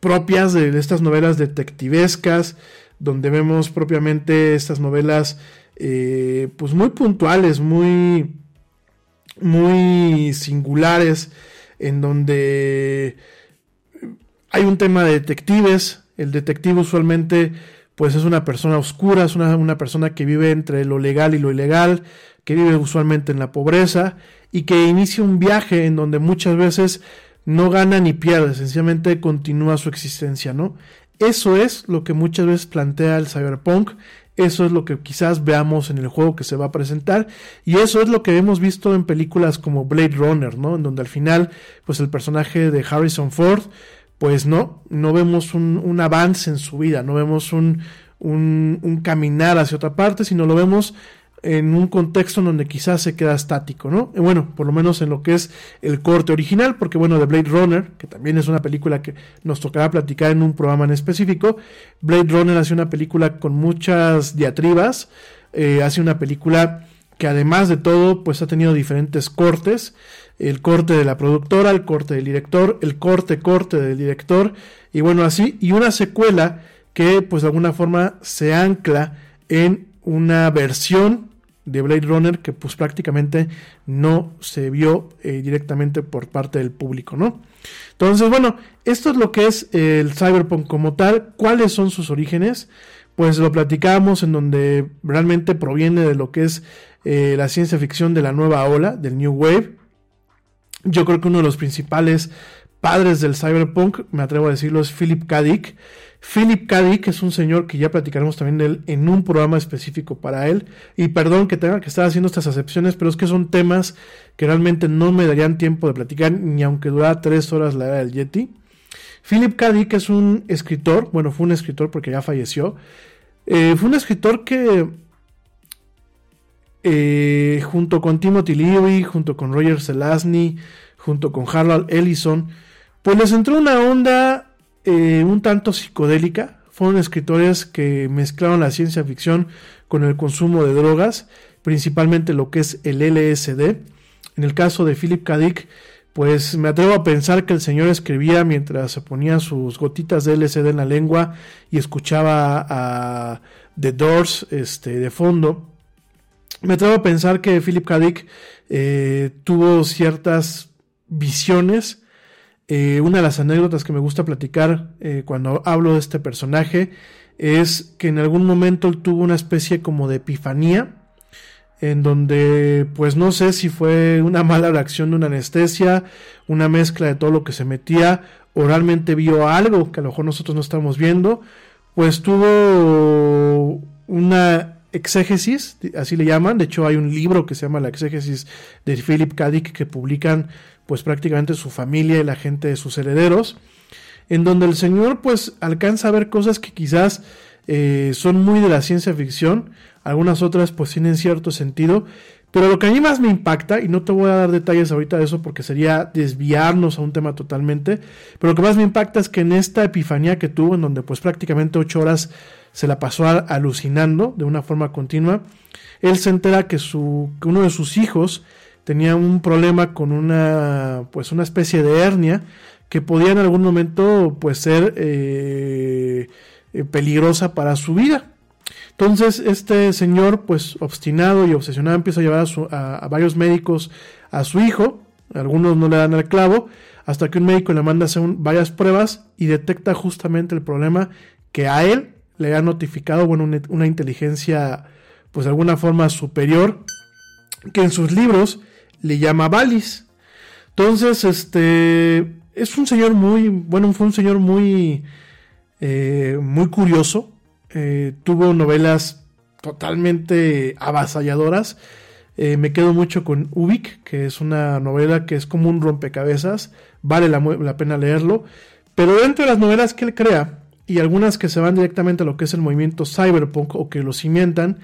propias de estas novelas detectivescas, donde vemos propiamente estas novelas eh, pues muy puntuales, muy, muy singulares, en donde hay un tema de detectives, el detective usualmente pues es una persona oscura, es una, una persona que vive entre lo legal y lo ilegal, que vive usualmente en la pobreza y que inicia un viaje en donde muchas veces no gana ni pierde, sencillamente continúa su existencia, ¿no? Eso es lo que muchas veces plantea el cyberpunk, eso es lo que quizás veamos en el juego que se va a presentar y eso es lo que hemos visto en películas como Blade Runner, ¿no? En donde al final, pues el personaje de Harrison Ford, pues no, no vemos un, un avance en su vida, no vemos un, un, un, caminar hacia otra parte, sino lo vemos en un contexto en donde quizás se queda estático, ¿no? bueno, por lo menos en lo que es el corte original, porque bueno, de Blade Runner, que también es una película que nos tocará platicar en un programa en específico, Blade Runner hace una película con muchas diatribas, eh, hace una película que además de todo, pues ha tenido diferentes cortes, el corte de la productora, el corte del director, el corte corte del director, y bueno, así, y una secuela que pues de alguna forma se ancla en una versión de Blade Runner que pues prácticamente no se vio eh, directamente por parte del público, ¿no? Entonces, bueno, esto es lo que es el cyberpunk como tal, cuáles son sus orígenes, pues lo platicamos en donde realmente proviene de lo que es eh, la ciencia ficción de la nueva ola, del New Wave. Yo creo que uno de los principales padres del cyberpunk, me atrevo a decirlo, es Philip K. Dick, Philip K. Dick es un señor que ya platicaremos también de él en un programa específico para él. Y perdón que tenga que estar haciendo estas acepciones, pero es que son temas que realmente no me darían tiempo de platicar, ni aunque durara tres horas la era del Yeti. Philip K. Dick es un escritor, bueno, fue un escritor porque ya falleció. Eh, fue un escritor que, eh, junto con Timothy Leary, junto con Roger Zelazny, junto con Harold Ellison, pues les entró una onda eh, un tanto psicodélica. Fueron escritores que mezclaron la ciencia ficción con el consumo de drogas, principalmente lo que es el LSD. En el caso de Philip K. Dick, pues me atrevo a pensar que el señor escribía mientras se ponía sus gotitas de LSD en la lengua y escuchaba a The Doors este, de fondo. Me atrevo a pensar que Philip K. Dick eh, tuvo ciertas visiones eh, una de las anécdotas que me gusta platicar eh, cuando hablo de este personaje es que en algún momento él tuvo una especie como de epifanía en donde pues no sé si fue una mala reacción de una anestesia, una mezcla de todo lo que se metía o realmente vio algo que a lo mejor nosotros no estamos viendo, pues tuvo una exégesis, así le llaman, de hecho hay un libro que se llama La exégesis de Philip K. Dick que publican pues prácticamente su familia y la gente de sus herederos, en donde el señor pues alcanza a ver cosas que quizás eh, son muy de la ciencia ficción, algunas otras pues tienen cierto sentido, Pero lo que a mí más me impacta, y no te voy a dar detalles ahorita de eso porque sería desviarnos a un tema totalmente, pero lo que más me impacta es que en esta epifanía que tuvo, en donde pues prácticamente ocho horas se la pasó alucinando de una forma continua, él se entera que, su, que uno de sus hijos tenía un problema con una, pues una especie de hernia que podía en algún momento pues ser eh, peligrosa para su vida. Entonces este señor pues obstinado y obsesionado empieza a llevar a, varios médicos a su hijo, algunos no le dan el clavo, hasta que un médico le manda a hacer varias pruebas y detecta justamente el problema que a él le ha notificado bueno, una, una inteligencia pues de alguna forma superior que en sus libros le llama Valis. Entonces, este es un señor muy, bueno, fue un señor muy, eh, muy curioso. Eh, tuvo novelas totalmente avasalladoras. Eh, me quedo mucho con Ubik, que es una novela que es como un rompecabezas. Vale la, pena leerlo. Pero dentro de las novelas que él crea, y algunas que se van directamente a lo que es el movimiento cyberpunk o que lo cimientan,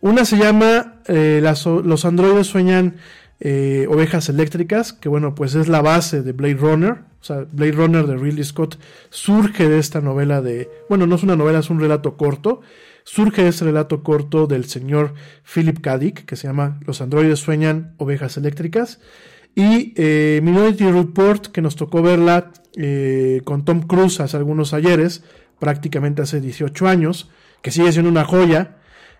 una se llama Los androides sueñan eh, Ovejas Eléctricas, que bueno, pues es la base de Blade Runner. O sea, Blade Runner de Ridley Scott surge de esta novela de, bueno, no es una novela, es un relato corto. Surge de este relato corto del señor Philip K. Dick, que se llama Los androides sueñan ovejas eléctricas. Y eh, Minority Report, que nos tocó verla eh, con Tom Cruise hace algunos ayeres, prácticamente hace 18 años, que sigue siendo una joya.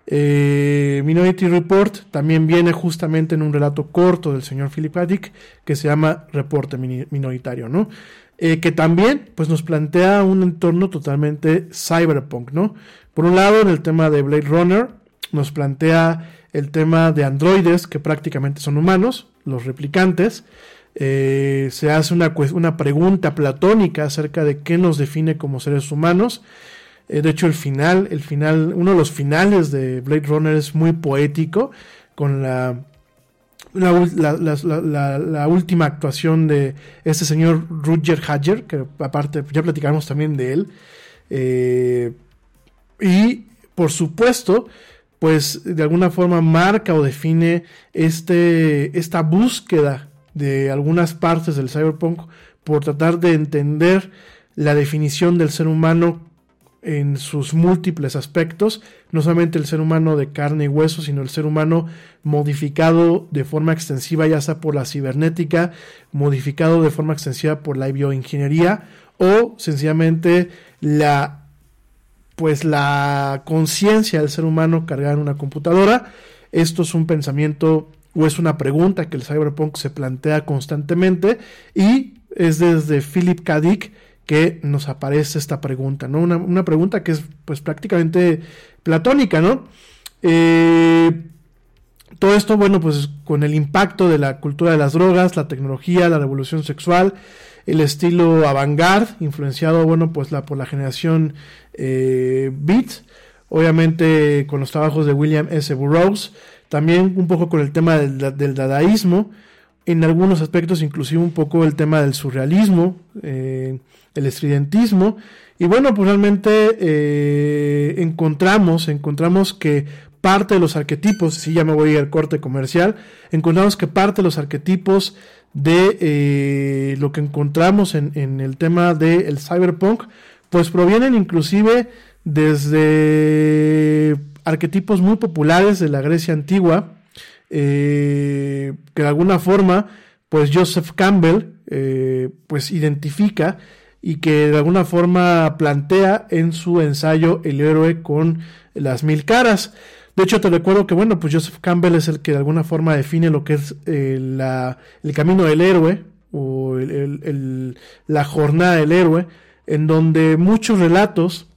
Eh, Minority Report también viene justamente en un relato corto del señor Philip K. que se llama Reporte Minoritario, ¿no? Eh, que también pues nos plantea un entorno totalmente cyberpunk, ¿no? Por un lado, en el tema de Blade Runner, nos plantea el tema de androides que prácticamente son humanos, los replicantes. Eh, se hace una, una pregunta platónica acerca de qué nos define como seres humanos. Eh, de hecho, el final, el final, uno de los finales de Blade Runner es muy poético, con la la, última actuación de este señor Roger Hadger, que aparte ya platicamos también de él. Eh, y por supuesto, pues de alguna forma marca o define este, esta búsqueda de algunas partes del cyberpunk por tratar de entender la definición del ser humano en sus múltiples aspectos, no solamente el ser humano de carne y hueso, sino el ser humano modificado de forma extensiva, ya sea por la cibernética, modificado de forma extensiva por la bioingeniería o sencillamente la pues la conciencia del ser humano cargada en una computadora. Esto es un pensamiento o es una pregunta que el cyberpunk se plantea constantemente y es desde Philip K que nos aparece esta pregunta, ¿no? Una, pregunta que es pues prácticamente platónica, ¿no? Eh, todo esto, bueno, pues con el impacto de la cultura de las drogas, la tecnología, la revolución sexual, el estilo avant-garde, influenciado, bueno, pues por la generación eh, Beat, obviamente con los trabajos de William S. Burroughs, también un poco con el tema del, del dadaísmo, en algunos aspectos inclusive un poco el tema del surrealismo, eh, el estridentismo. Y bueno, pues realmente eh, encontramos, encontramos que parte de los arquetipos, si ya me voy al corte comercial, encontramos que parte de los arquetipos de eh, lo que encontramos en, el tema del cyberpunk, pues provienen inclusive desde arquetipos muy populares de la Grecia antigua, eh, que de alguna forma, pues Joseph Campbell, pues identifica y que de alguna forma plantea en su ensayo El héroe con las mil caras. De hecho, te recuerdo que, bueno, pues Joseph Campbell es el que de alguna forma define lo que es eh, el camino del héroe o la jornada del héroe, en donde muchos relatos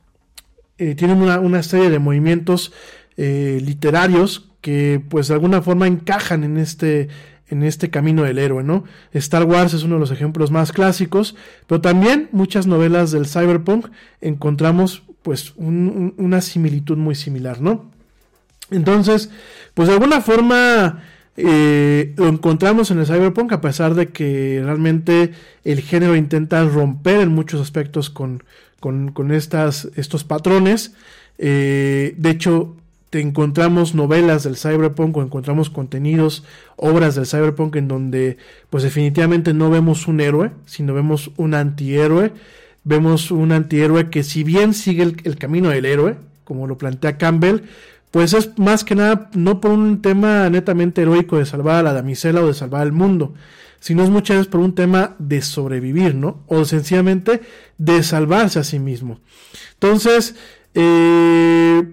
eh, tienen una, serie de movimientos eh, literarios que pues de alguna forma encajan en este en este camino del héroe, ¿no? Star Wars es uno de los ejemplos más clásicos, pero también muchas novelas del cyberpunk encontramos pues una similitud muy similar, ¿no? Entonces, pues de alguna forma eh, lo encontramos en el cyberpunk a pesar de que realmente el género intenta romper en muchos aspectos con, con, estas, estos patrones. Eh, de hecho, te encontramos novelas del cyberpunk o encontramos contenidos, obras del cyberpunk en donde pues definitivamente no vemos un héroe, sino vemos un antihéroe, vemos un antihéroe que si bien sigue el, el camino del héroe, como lo plantea Campbell, pues es más que nada no por un tema netamente heroico de salvar a la damisela o de salvar al mundo, sino es muchas veces por un tema de sobrevivir, ¿no? O sencillamente de salvarse a sí mismo. Entonces, eh,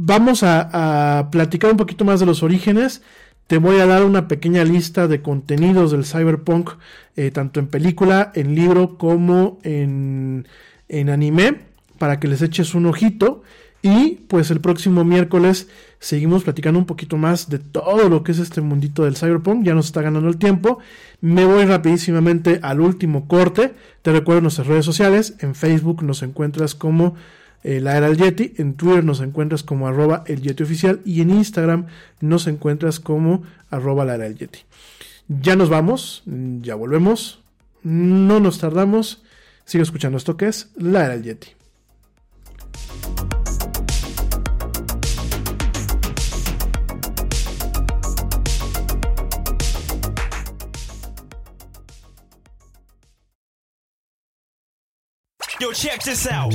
vamos a, platicar un poquito más de los orígenes. Te voy a dar una pequeña lista de contenidos del cyberpunk, eh, tanto en película, en libro como en, en anime, para que les eches un ojito. Y pues el próximo miércoles seguimos platicando un poquito más de todo lo que es este mundito del cyberpunk. Ya nos está ganando el tiempo. Me voy rapidísimamente al último corte. Te recuerdo nuestras redes sociales. En Facebook nos encuentras como eh, la era del Yeti. En Twitter nos encuentras como arroba el Yeti oficial. Y en Instagram nos encuentras como arroba la era del Yeti. Ya nos vamos. Ya volvemos. No nos tardamos. Sigue escuchando esto que es la era del Yeti. Yo, check this out.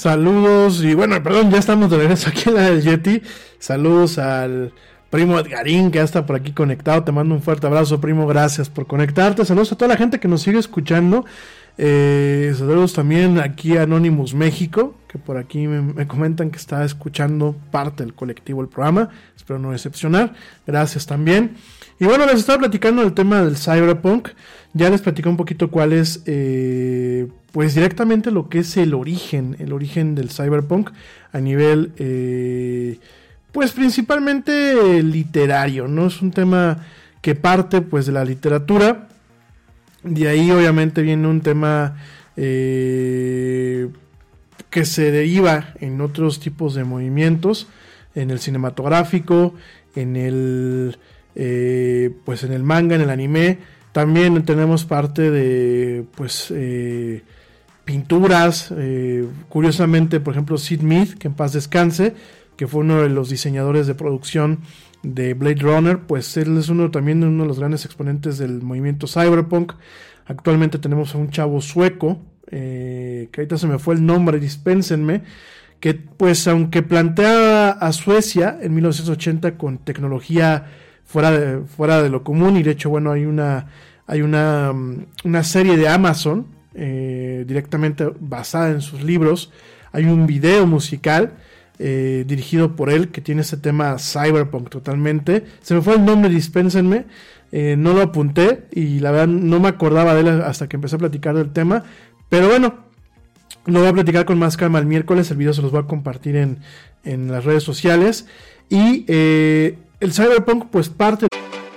Saludos y bueno, perdón, ya estamos de regreso aquí en la del Yeti. Saludos al primo Edgarín, que ya está por aquí conectado. Te mando un fuerte abrazo, primo. Gracias por conectarte. Saludos a toda la gente que nos sigue escuchando. Eh, saludos también aquí a Anonymous México, que por aquí me, comentan que está escuchando parte del colectivo del programa. Espero no decepcionar. Gracias también. Y bueno, les estaba platicando el tema del cyberpunk. Ya les platicé un poquito cuál es, eh, pues directamente lo que es el origen, el origen del cyberpunk a nivel, eh, pues principalmente literario, ¿no? Es un tema que parte pues de la literatura. De ahí obviamente viene un tema eh, que se deriva en otros tipos de movimientos, en el cinematográfico, en el, pues en el manga, en el anime también tenemos parte de, pues, eh, pinturas. Eh, curiosamente, por ejemplo, Sid Mead, que en paz descanse, que fue uno de los diseñadores de producción de Blade Runner, pues él es uno también uno de los grandes exponentes del movimiento cyberpunk. Actualmente tenemos a un chavo sueco, eh, que ahorita se me fue el nombre, dispénsenme, que pues aunque plantea a Suecia en 1980 con tecnología fuera de, fuera de lo común y de hecho, bueno, hay una, hay una, mm, una serie de Amazon eh, directamente basada en sus libros, hay un video musical eh, dirigido por él que tiene ese tema cyberpunk totalmente. Se me fue el nombre, dispénsenme, eh, no lo apunté y la verdad no me acordaba de él hasta que empecé a platicar del tema, pero bueno, lo voy a platicar con más calma el miércoles, el video se los voy a compartir en, en las redes sociales. Y el cyberpunk pues parte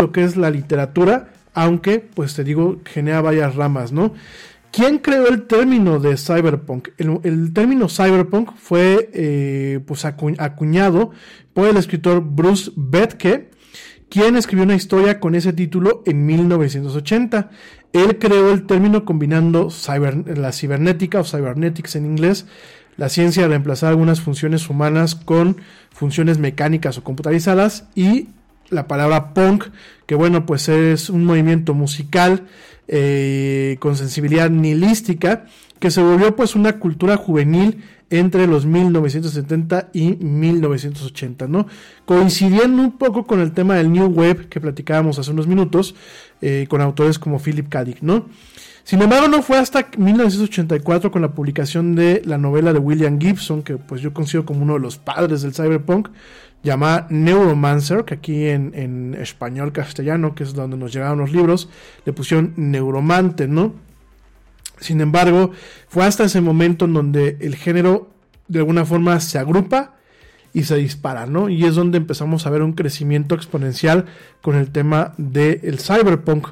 Lo que es la literatura, aunque, pues te digo, genera varias ramas, ¿no? ¿Quién creó el término de cyberpunk? El, término cyberpunk fue eh, pues acuñado por el escritor Bruce Betke, quien escribió una historia con ese título en 1980. Él creó el término combinando la cibernética o cybernetics en inglés, la ciencia de reemplazar algunas funciones humanas con funciones mecánicas o computarizadas y la palabra punk, que bueno, pues es un movimiento musical eh, con sensibilidad nihilística, que se volvió pues una cultura juvenil entre los 1970 y 1980, ¿no? Coincidiendo un poco con el tema del New Wave que platicábamos hace unos minutos, eh, con autores como Philip K. Dick, ¿no? Sin embargo, no fue hasta 1984 con la publicación de la novela de William Gibson, que pues yo considero como uno de los padres del cyberpunk, llamada Neuromancer, que aquí en, español castellano, que es donde nos llegaron los libros, le pusieron Neuromante, ¿no? Sin embargo, fue hasta ese momento en donde el género de alguna forma se agrupa y se dispara, ¿no? Y es donde empezamos a ver un crecimiento exponencial con el tema del cyberpunk.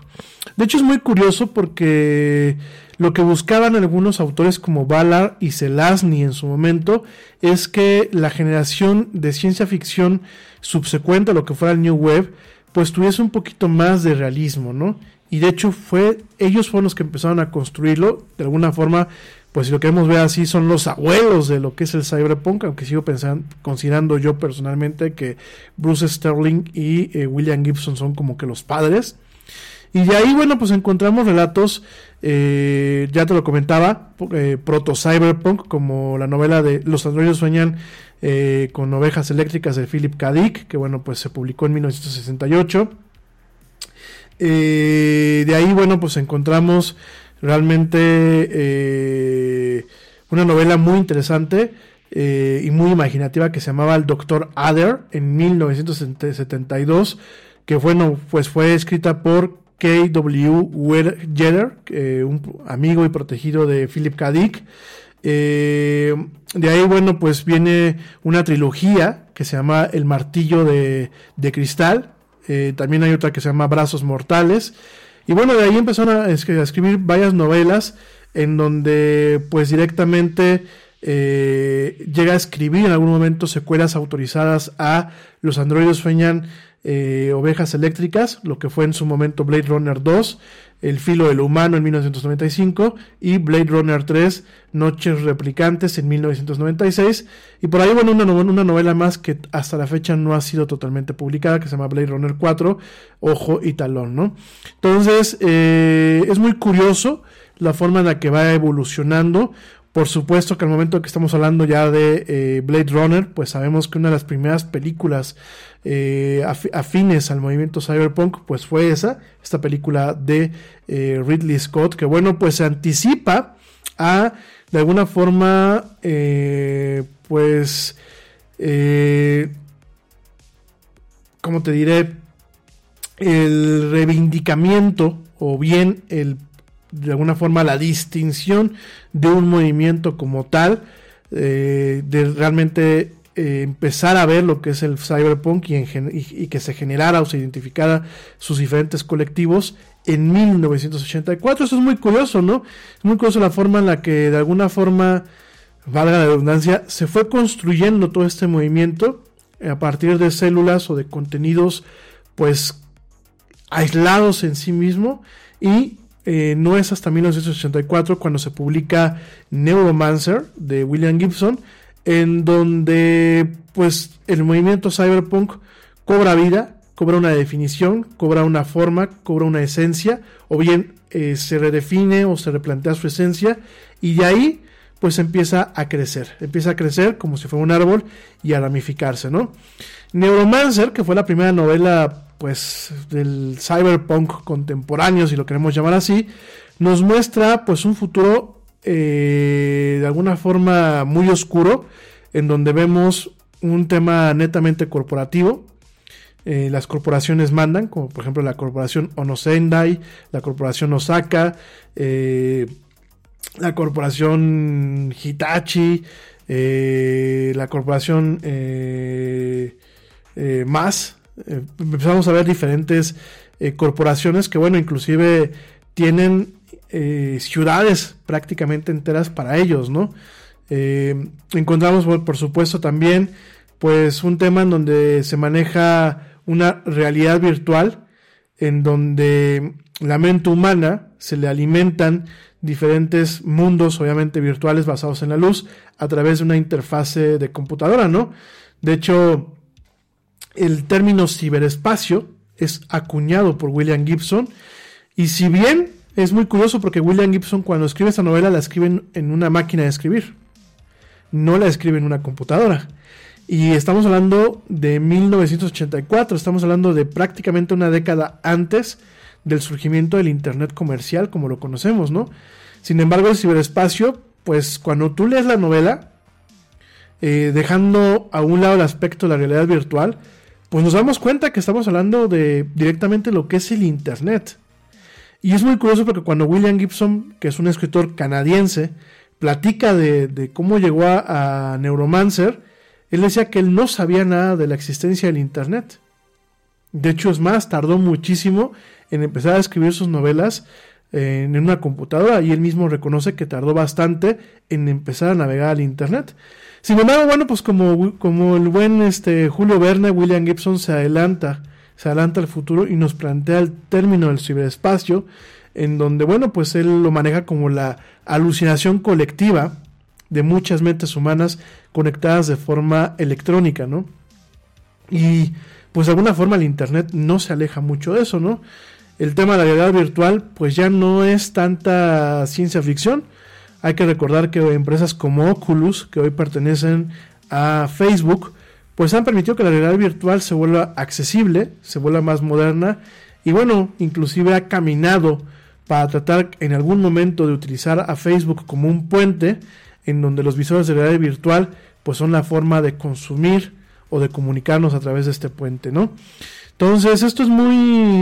De hecho es muy curioso porque lo que buscaban algunos autores como Ballard y Zelazny en su momento es que la generación de ciencia ficción subsecuente a lo que fuera el New Wave, pues tuviese un poquito más de realismo, ¿no? Y de hecho fue, ellos fueron los que empezaron a construirlo, de alguna forma, pues si lo queremos ver así, son los abuelos de lo que es el cyberpunk, aunque sigo pensando, considerando yo personalmente que Bruce Sterling y eh, William Gibson son como que los padres. Y de ahí, bueno, pues encontramos relatos, eh, ya te lo comentaba, eh, proto-cyberpunk, como la novela de Los androides sueñan eh, con ovejas eléctricas de Philip K. Dick, que bueno, pues se publicó en 1968. de ahí, bueno, pues encontramos realmente una novela muy interesante y muy imaginativa que se llamaba El Doctor Adder en 1972, que bueno, pues fue escrita por K.W. Jenner, un amigo y protegido de Philip K. Dick. Eh, de ahí, bueno, pues viene una trilogía que se llama El Martillo de, Cristal. Eh, también hay otra que se llama Brazos Mortales. Y bueno, de ahí empezaron a, escribir varias novelas en donde pues directamente eh, llega a escribir en algún momento secuelas autorizadas a Los androides sueñan eh, Ovejas Eléctricas, lo que fue en su momento Blade Runner 2, El filo del humano en 1995 y Blade Runner 3, Noches Replicantes en 1996. Y por ahí, bueno, una, una novela más que hasta la fecha no ha sido totalmente publicada, que se llama Blade Runner 4, Ojo y Talón, ¿no? Entonces, eh, es muy curioso la forma en la que va evolucionando. Por supuesto que al momento que estamos hablando ya de eh, Blade Runner, pues sabemos que una de las primeras películas eh, afines al movimiento cyberpunk, pues fue esa, esta película de eh, Ridley Scott, que bueno, pues se anticipa a, de alguna forma, pues, ¿cómo te diré? El reivindicamiento o bien el de alguna forma la distinción de un movimiento como tal, eh, de realmente eh, empezar a ver lo que es el cyberpunk y, que se generara o se identificara sus diferentes colectivos en 1984. Eso es muy curioso, ¿no? Es muy curioso la forma en la que de alguna forma, valga la redundancia, se fue construyendo todo este movimiento a partir de células o de contenidos pues aislados en sí mismo y eh, no es hasta 1984 cuando se publica Neuromancer de William Gibson, en donde pues el movimiento cyberpunk cobra vida, cobra una definición, cobra una forma, cobra una esencia, o bien eh, se redefine o se replantea su esencia, y de ahí pues empieza a crecer, empieza a crecer como si fuera un árbol y a ramificarse, ¿no? Neuromancer, que fue la primera novela pues del cyberpunk contemporáneo, si lo queremos llamar así, nos muestra pues un futuro eh, de alguna forma muy oscuro, en donde vemos un tema netamente corporativo. Eh, las corporaciones mandan, como por ejemplo la corporación Onosendai, la corporación Osaka, eh, la corporación Hitachi, la corporación Más, eh, empezamos a ver diferentes eh, corporaciones que, bueno, inclusive tienen eh, ciudades prácticamente enteras para ellos, ¿no? encontramos, por supuesto, también, pues, un tema en donde se maneja una realidad virtual, en donde la mente humana se le alimentan diferentes mundos, obviamente virtuales, basados en la luz, a través de una interfase de computadora, ¿no? De hecho, el término ciberespacio es acuñado por William Gibson. Y si bien es muy curioso porque William Gibson cuando escribe esta novela la escribe en una máquina de escribir, no la escribe en una computadora. Y estamos hablando de 1984, estamos hablando de prácticamente una década antes del surgimiento del Internet comercial como lo conocemos, ¿no? Sin embargo, el ciberespacio, pues cuando tú lees la novela, eh, dejando a un lado el aspecto de la realidad virtual, pues nos damos cuenta que estamos hablando de directamente lo que es el Internet. Y es muy curioso porque cuando William Gibson, que es un escritor canadiense, platica de, cómo llegó a, Neuromancer, él decía que él no sabía nada de la existencia del Internet. De hecho, es más, tardó muchísimo en empezar a escribir sus novelas eh, en una computadora y él mismo reconoce que tardó bastante en empezar a navegar al Internet. Sin embargo, bueno, pues como, como el buen este, Julio Verne, William Gibson se adelanta, se adelanta al futuro y nos plantea el término del ciberespacio, en donde, bueno, pues él lo maneja como la alucinación colectiva de muchas mentes humanas conectadas de forma electrónica, ¿no? Y pues de alguna forma el Internet no se aleja mucho de eso, ¿no? El tema de la realidad virtual pues ya no es tanta ciencia ficción, hay que recordar que empresas como Oculus, que hoy pertenecen a Facebook, pues han permitido que la realidad virtual se vuelva accesible, se vuelva más moderna y bueno, inclusive ha caminado para tratar en algún momento de utilizar a Facebook como un puente en donde los visores de realidad virtual pues son la forma de consumir o de comunicarnos a través de este puente, ¿no? Entonces, esto es muy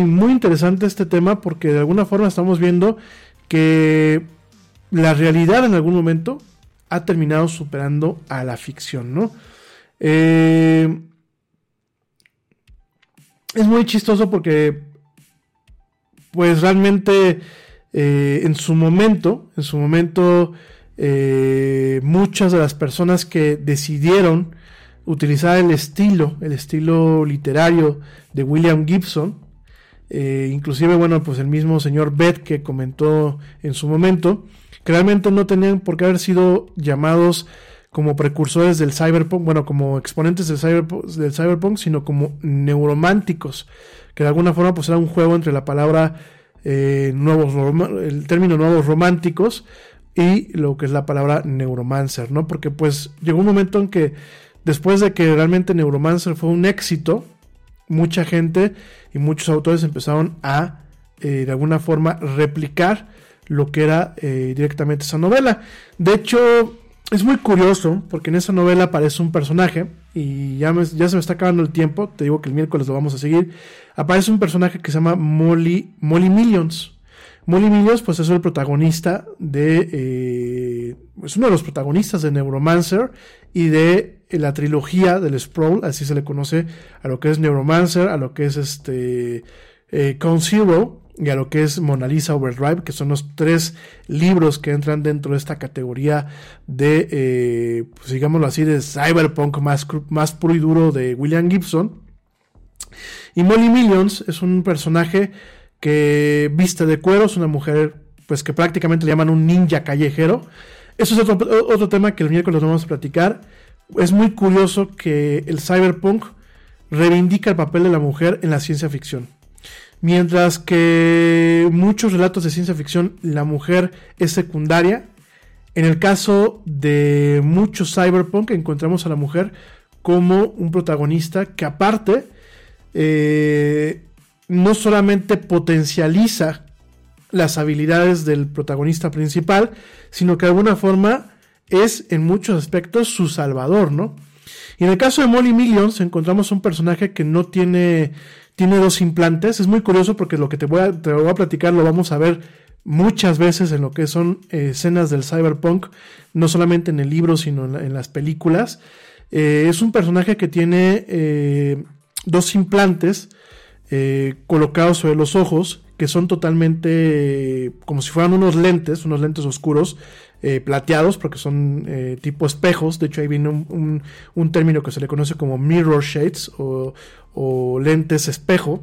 muy interesante este tema porque de alguna forma estamos viendo que la realidad en algún momento ha terminado superando a la ficción, ¿no? Eh, es muy chistoso porque, pues realmente, eh, en su momento, en su momento, eh, muchas de las personas que decidieron utilizar el estilo, el estilo literario de William Gibson. Inclusive, bueno, pues el mismo señor Beth que comentó en su momento, que realmente no tenían por qué haber sido llamados como precursores del cyberpunk, bueno, como exponentes del cyberpunk, sino como neurománticos, que de alguna forma pues era un juego entre la palabra eh, nuevos, el término nuevos románticos y lo que es la palabra neuromancer, ¿no? Porque pues llegó un momento en que después de que realmente Neuromancer fue un éxito, mucha gente y muchos autores empezaron a eh, de alguna forma replicar lo que era eh, directamente esa novela. De hecho, es muy curioso porque en esa novela aparece un personaje y ya, ya se me está acabando el tiempo, te digo que el miércoles lo vamos a seguir, aparece un personaje que se llama Molly, Molly Millions. Molly Millions pues es el protagonista de, eh, es uno de los protagonistas de Neuromancer y de la trilogía del Sprawl, así se le conoce a lo que es Neuromancer, a lo que es este eh, Zero, y a lo que es Mona Lisa Overdrive, que son los tres libros que entran dentro de esta categoría de, eh, pues digámoslo así, de cyberpunk más, más puro y duro de William Gibson. Y Molly Millions es un personaje que viste de cuero, es una mujer pues que prácticamente le llaman un ninja callejero. Eso es otro, otro tema que el miércoles vamos a platicar. Es muy curioso que el cyberpunk reivindica el papel de la mujer en la ciencia ficción. Mientras que muchos relatos de ciencia ficción la mujer es secundaria, en el caso de muchos cyberpunk encontramos a la mujer como un protagonista que aparte eh, no solamente potencializa las habilidades del protagonista principal, sino que de alguna forma es en muchos aspectos su salvador, ¿no? Y en el caso de Molly Millions encontramos un personaje que no tiene tiene dos implantes. Es muy curioso porque lo que te voy a, te voy a platicar lo vamos a ver muchas veces en lo que son eh, escenas del cyberpunk, no solamente en el libro, sino en, las películas. Eh, es un personaje que tiene eh, dos implantes colocados sobre los ojos, que son totalmente como si fueran unos lentes, unos lentes oscuros, plateados, porque son tipo espejos. De hecho, ahí viene un, un, término que se le conoce como mirror shades o, lentes espejo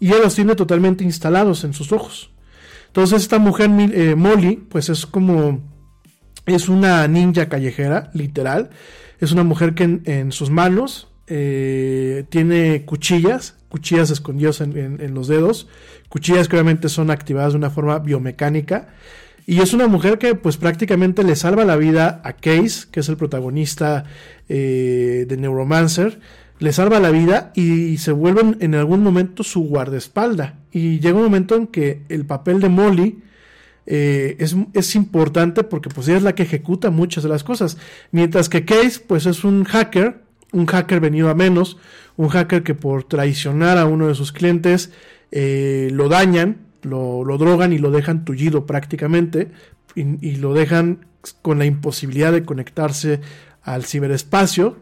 y él los tiene totalmente instalados en sus ojos. Entonces esta mujer eh, Molly pues es como es una ninja callejera, literal. Es una mujer que en, sus manos eh, tiene cuchillas, cuchillas escondidas en, los dedos, cuchillas que obviamente son activadas de una forma biomecánica. Y es una mujer que pues prácticamente le salva la vida a Case, que es el protagonista eh, de Neuromancer le salva la vida y se vuelven en algún momento su guardaespalda. Y llega un momento en que el papel de Molly eh, es, importante porque pues ella es la que ejecuta muchas de las cosas. Mientras que Case pues es un hacker, un hacker venido a menos, un hacker que por traicionar a uno de sus clientes eh, lo dañan, lo, drogan y lo dejan tullido prácticamente y lo dejan con la imposibilidad de conectarse al ciberespacio.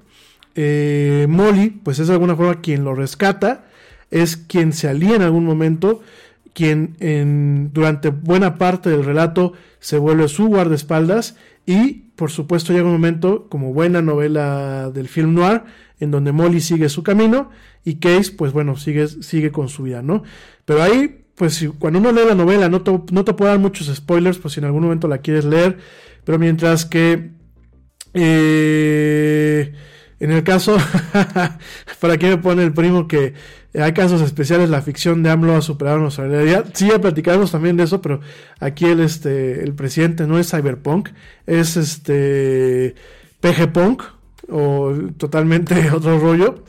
Eh, Molly, pues es de alguna forma quien lo rescata, es quien se alía en algún momento, quien en, durante buena parte del relato se vuelve su guardaespaldas y por supuesto llega un momento como buena novela del film noir en donde Molly sigue su camino y Case pues bueno sigue, sigue con su vida, ¿no? Pero ahí pues cuando uno lee la novela no te, no te puedo dar muchos spoilers pues si en algún momento la quieres leer, pero mientras que... Eh, en el caso, para aquí me pone el primo que hay casos especiales, la ficción de AMLO ha superado nuestra realidad. Sí, ya platicamos también de eso, pero aquí el, este, el presidente no es cyberpunk, es este PG Punk o totalmente otro rollo.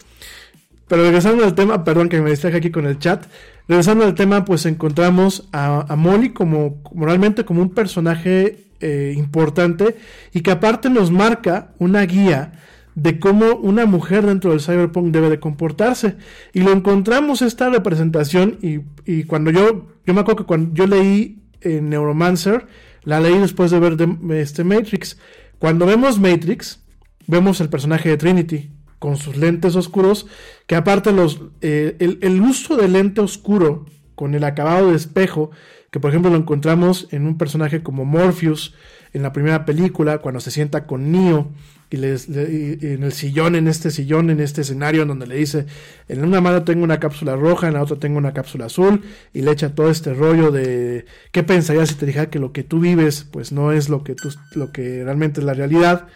Pero regresando al tema, perdón que me distraje aquí con el chat. Regresando al tema, pues encontramos a, Molly como moralmente como un personaje eh, importante y que aparte nos marca una guía de cómo una mujer dentro del cyberpunk debe de comportarse. Y lo encontramos esta representación y, cuando yo, yo me acuerdo que cuando yo leí eh, Neuromancer, la leí después de ver este Matrix. Cuando vemos Matrix, vemos el personaje de Trinity con sus lentes oscuros, que aparte los, eh, el, uso del lente oscuro con el acabado de espejo, que por ejemplo lo encontramos en un personaje como Morpheus en la primera película, cuando se sienta con Neo y, les, en el sillón, en este sillón, en este escenario, en donde le dice, en una mano tengo una cápsula roja, en la otra tengo una cápsula azul, y le echa todo este rollo de, ¿qué pensarías si te dijera que lo que tú vives, pues no es lo que, tú, lo que realmente es la realidad?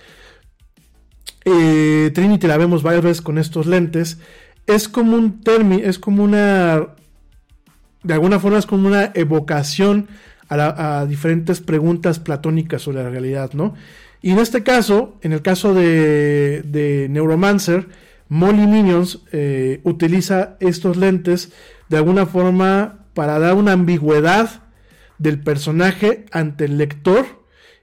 Eh, Trinity la vemos varias veces con estos lentes. Es como un término, es como una. De alguna forma es como una evocación a, diferentes preguntas platónicas sobre la realidad, ¿no? Y en este caso, en el caso de, Neuromancer, Molly Minions eh, utiliza estos lentes de alguna forma para dar una ambigüedad del personaje ante el lector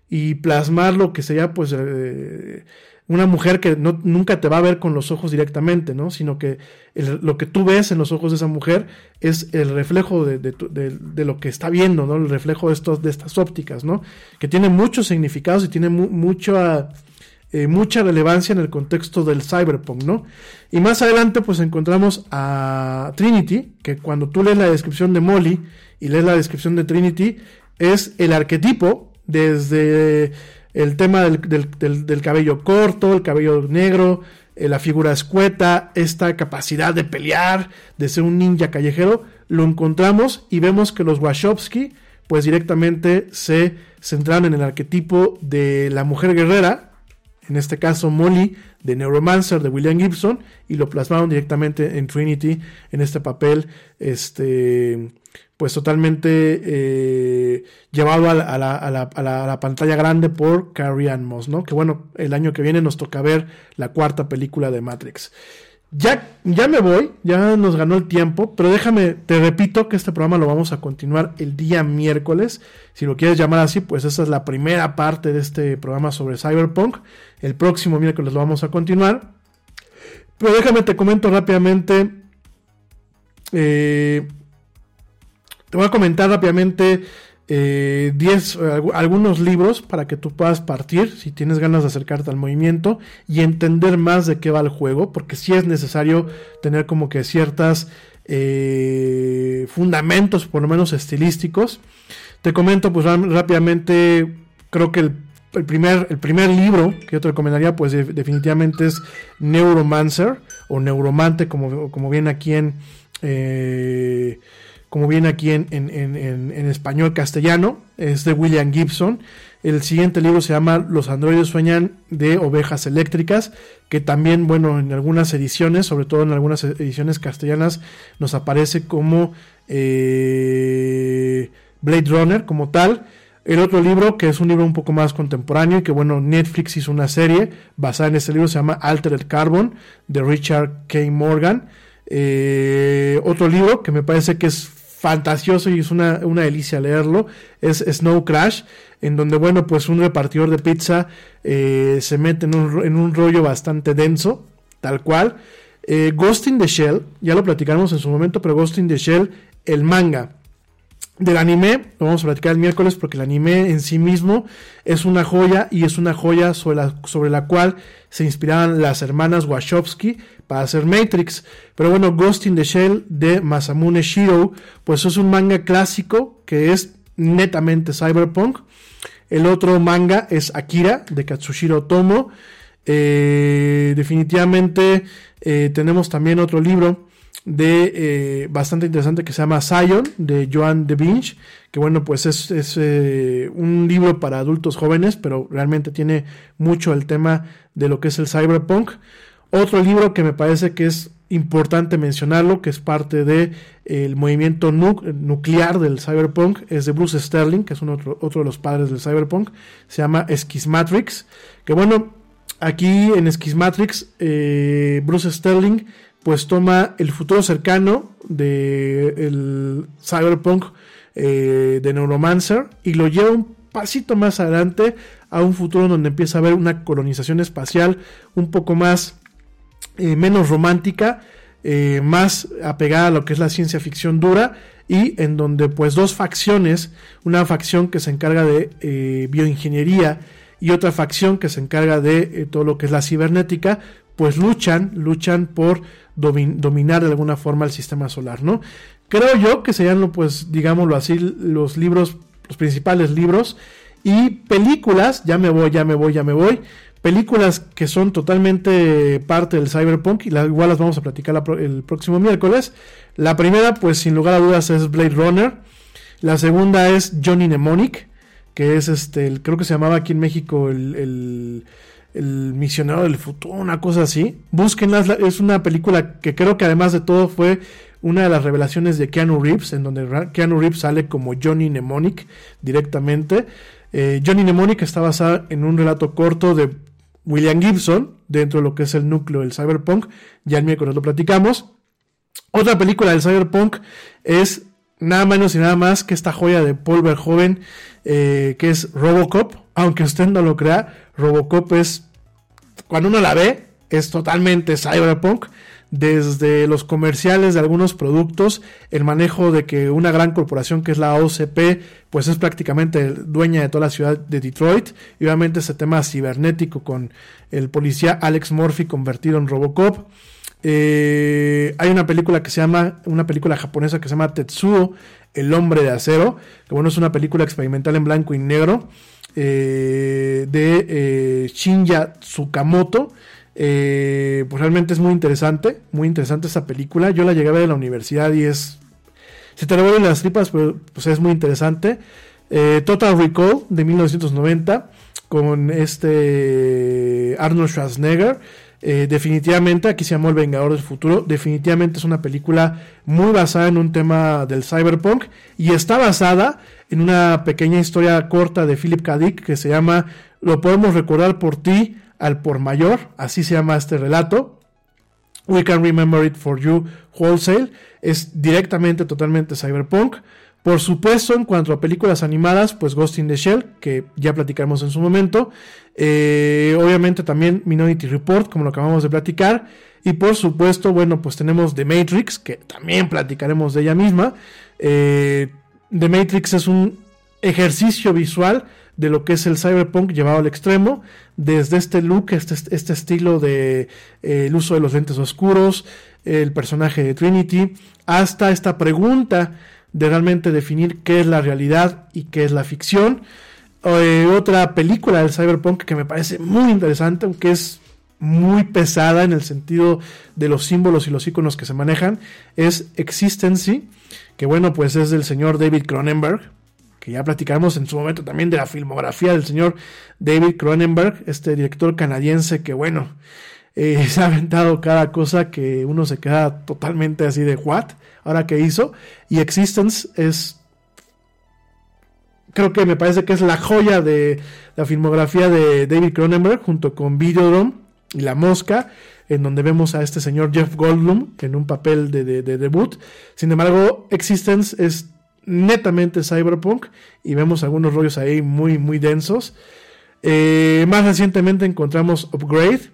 y plasmar lo que sería pues eh, una mujer que no, nunca te va a ver con los ojos directamente, ¿no? Sino que lo que tú ves en los ojos de esa mujer es el reflejo de, de, lo que está viendo, ¿no? El reflejo de, estos, de estas ópticas, ¿no? Que tiene muchos significados y tiene mucho, eh, mucha relevancia en el contexto del cyberpunk, ¿no? Y más adelante, pues encontramos a Trinity, que cuando tú lees la descripción de Molly y lees la descripción de Trinity, es el arquetipo desde el tema del, cabello corto, el cabello negro, eh, la figura escueta, esta capacidad de pelear, de ser un ninja callejero, lo encontramos y vemos que los Wachowski pues directamente se centraron en el arquetipo de la mujer guerrera, en este caso Molly de Neuromancer de William Gibson y lo plasmaron directamente en Trinity en este papel este pues totalmente eh, llevado a la, pantalla grande por Carrie Ann Moss, ¿no? Que bueno, el año que viene nos toca ver la cuarta película de Matrix. Ya, ya me voy, ya nos ganó el tiempo, pero déjame, te repito que este programa lo vamos a continuar el día miércoles. Si lo quieres llamar así, pues esa es la primera parte de este programa sobre Cyberpunk. El próximo miércoles lo vamos a continuar. Pero déjame, te comento rápidamente. Eh, te voy a comentar rápidamente 10, eh, eh, algunos libros para que tú puedas partir si tienes ganas de acercarte al movimiento y entender más de qué va el juego, porque sí es necesario tener como que ciertos eh, fundamentos, por lo menos estilísticos. Te comento pues rápidamente, creo que el, primer, el primer libro que yo te recomendaría pues definitivamente es Neuromancer o Neuromante como, como viene aquí en como viene aquí en, español castellano, es de William Gibson. El siguiente libro se llama Los androides sueñan de ovejas eléctricas, que también, bueno, en algunas ediciones, sobre todo en algunas ediciones castellanas, nos aparece como eh, Blade Runner como tal. El otro libro, que es un libro un poco más contemporáneo y que, bueno, Netflix hizo una serie basada en este libro, se llama Altered Carbon, de Richard K. Morgan. Eh, otro libro que me parece que es fantasioso y es una, delicia leerlo, es Snow Crash, en donde, bueno, pues un repartidor de pizza eh, se mete en un, en un, rollo bastante denso, tal cual. Eh, Ghost in the Shell, ya lo platicamos en su momento, pero Ghost in the Shell, el manga del anime, lo vamos a platicar el miércoles porque el anime en sí mismo es una joya y es una joya sobre la, sobre la cual se inspiraban las hermanas Wachowski para hacer Matrix. Pero bueno, Ghost in the Shell de Masamune Shiro, pues es un manga clásico que es netamente cyberpunk. El otro manga es Akira de Katsushiro Tomo. Eh, definitivamente eh, tenemos también otro libro de eh, bastante interesante que se llama Zion de Joan de Vinch que bueno pues es, es un libro para adultos jóvenes pero realmente tiene mucho el tema de lo que es el cyberpunk. Otro libro que me parece que es importante mencionarlo, que es parte del el movimiento nuclear del cyberpunk, es de Bruce Sterling, que es otro, otro de los padres del cyberpunk, se llama Schismatrix, que bueno, aquí en Schismatrix, eh, Bruce Sterling pues toma el futuro cercano del cyberpunk eh, de Neuromancer y lo lleva un pasito más adelante a un futuro donde empieza a haber una colonización espacial un poco más eh, menos romántica, eh, más apegada a lo que es la ciencia ficción dura y en donde pues dos facciones, una facción que se encarga de bioingeniería y otra facción que se encarga de todo lo que es la cibernética, pues luchan, luchan por dominar de alguna forma el sistema solar, ¿no? creo yo que serían, pues, digámoslo así, los libros, los principales libros y películas, ya me voy, ya me voy, ya me voy, películas que son totalmente parte del cyberpunk y igual las vamos a platicar el próximo miércoles. La primera, pues sin lugar a dudas, es Blade Runner. La segunda es Johnny Mnemonic, que es este, creo que se llamaba aquí en México el, misionero del futuro, una cosa así. Búsquenla, es una película que creo que además de todo fue una de las revelaciones de Keanu Reeves, en donde Keanu Reeves sale como Johnny Mnemonic directamente. Eh, Johnny Mnemonic está basada en un relato corto de William Gibson, dentro de lo que es el núcleo del cyberpunk. Ya el miércoles lo platicamos. Otra película del cyberpunk es nada menos y nada más que esta joya de Paul Verhoeven, eh, que es Robocop. Aunque usted no lo crea, Robocop es, cuando uno la ve, es totalmente cyberpunk. Desde los comerciales de algunos productos, el manejo de que una gran corporación que es la OCP, pues es prácticamente dueña de toda la ciudad de Detroit. Y obviamente ese tema cibernético con el policía Alex Murphy convertido en Robocop. Eh, hay una película que se llama, una película japonesa que se llama Tetsuo, el hombre de acero, que bueno, es una película experimental en blanco y negro eh, de eh, Shinya Tsukamoto. pues realmente es muy interesante, muy interesante esta película. Yo la llegué a ver en la universidad y es, se te revuelven las tripas, pero pues es muy interesante. Total Recall de 1990 con este Arnold Schwarzenegger. Eh, definitivamente, aquí se llamó El Vengador del Futuro. Definitivamente es una película muy basada en un tema del cyberpunk y está basada en una pequeña historia corta de Philip K. Dick que se llama Lo podemos recordar por ti al por mayor. Así se llama este relato. We can remember it for you wholesale. Es directamente, totalmente cyberpunk. Por supuesto, en cuanto a películas animadas, pues Ghost in the Shell, que ya platicamos en su momento. Eh, obviamente también Minority Report, como lo acabamos de platicar. Y por supuesto, bueno, pues tenemos The Matrix, que también platicaremos de ella misma. Eh, The Matrix es un ejercicio visual de lo que es el cyberpunk llevado al extremo, desde este look, este, este estilo de eh, el uso de los lentes oscuros, el personaje de Trinity, hasta esta pregunta de realmente definir qué es la realidad y qué es la ficción. Eh, otra película del cyberpunk que me parece muy interesante, aunque es muy pesada en el sentido de los símbolos y los iconos que se manejan, es Existency, que bueno, pues es del señor David Cronenberg, que ya platicamos en su momento también de la filmografía del señor David Cronenberg, este director canadiense que bueno, eh, se ha aventado cada cosa que uno se queda totalmente así de what, ahora que hizo. Y Existence es, creo que me parece que es la joya de la filmografía de David Cronenberg junto con Videodrome y La Mosca, en donde vemos a este señor Jeff Goldblum en un papel de, debut. Sin embargo, Existence es netamente cyberpunk y vemos algunos rollos ahí muy, muy densos. Eh, más recientemente encontramos Upgrade,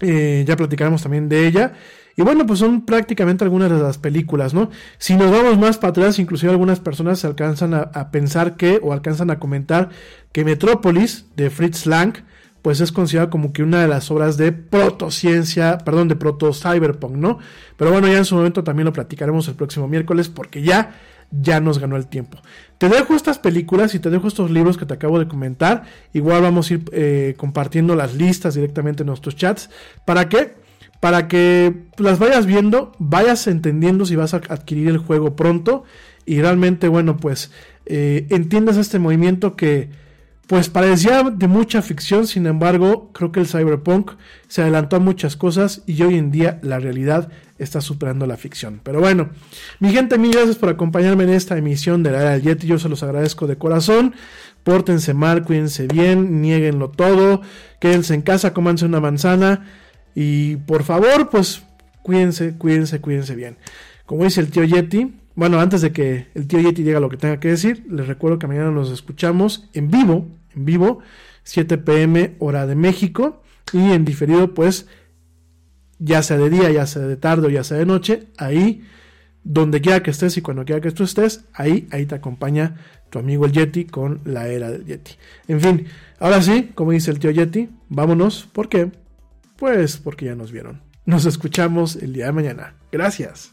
eh, ya platicaremos también de ella. Y bueno, pues son prácticamente algunas de las películas, ¿no? Si nos vamos más para atrás, inclusive algunas personas se alcanzan a, pensar que, o alcanzan a comentar que Metrópolis, de Fritz Lang, pues es considerada como que una de las obras de protociencia, perdón, de proto-cyberpunk, ¿no? Pero bueno, ya en su momento también lo platicaremos el próximo miércoles, porque ya ya nos ganó el tiempo. Te dejo estas películas y te dejo estos libros que te acabo de comentar. Igual vamos a ir eh, compartiendo las listas directamente en nuestros chats. ¿Para qué? Para que las vayas viendo, vayas entendiendo si vas a adquirir el juego pronto y realmente, bueno, pues eh, entiendas este movimiento que pues parecía de mucha ficción, sin embargo, creo que el cyberpunk se adelantó a muchas cosas y hoy en día la realidad está superando la ficción. Pero bueno, mi gente, mil gracias por acompañarme en esta emisión de la era del Yeti. Yo se los agradezco de corazón. Pórtense mal, cuídense bien, nieguenlo todo, quédense en casa, cómanse una manzana y por favor, pues cuídense, cuídense, cuídense bien. Como dice el tío Yeti, bueno, antes de que el tío Yeti diga lo que tenga que decir, les recuerdo que mañana nos escuchamos en vivo en vivo, 7 pm hora de México, y en diferido, pues, ya sea de día, ya sea de tarde o ya sea de noche, ahí, donde quiera que estés y cuando quiera que tú estés, ahí, ahí te acompaña tu amigo el Yeti con la era del Yeti. En fin, ahora sí, como dice el tío Yeti, vámonos, ¿por qué? Pues porque ya nos vieron. Nos escuchamos el día de mañana. Gracias.